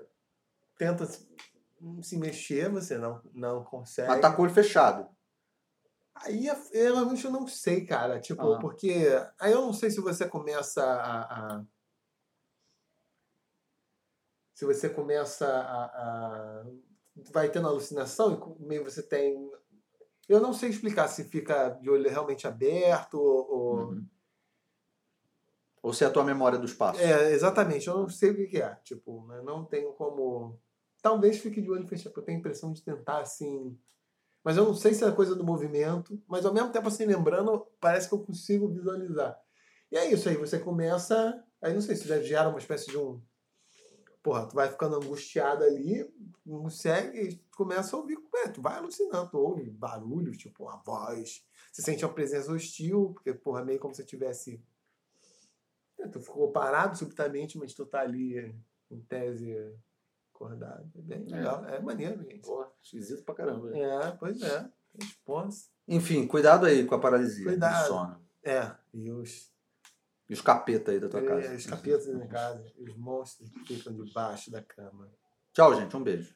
tenta se- se mexer, você não, não consegue. Mas tá com o olho fechado. Aí eu realmente eu não sei, cara. Tipo, Ah. porque. Aí eu não sei se você começa a. a- se você começa a, a- Vai tendo alucinação e meio você tem. Eu não sei explicar se fica de olho realmente aberto ou. ou- Uhum. Ou se é a tua memória do espaço. É, exatamente. Eu não sei o que que é. Tipo, eu não tenho como. Talvez fique de olho fechado, eu tenho a impressão de tentar assim. Mas eu não sei se é coisa do movimento, mas ao mesmo tempo, assim, lembrando, parece que eu consigo visualizar. E é isso aí, você começa. Aí não sei se deve gerar uma espécie de um. Porra, tu vai ficando angustiado ali, não consegue, e começa a ouvir. É, tu vai alucinando, tu ouve barulhos, tipo, uma voz. Você sente uma presença hostil, porque, porra, meio como se tivesse. É, Tu ficou parado subitamente, mas tu tá ali, em tese, acordado. É bem É. legal. É, maneiro, gente. Porra, esquisito pra caramba. É, pois é. Resposta. Enfim, cuidado aí com a paralisia Cuidado. do sono. É, e os E os capetas aí da tua É, casa. os capetas em casa, os monstros que ficam debaixo da cama. Tchau, gente. Um beijo.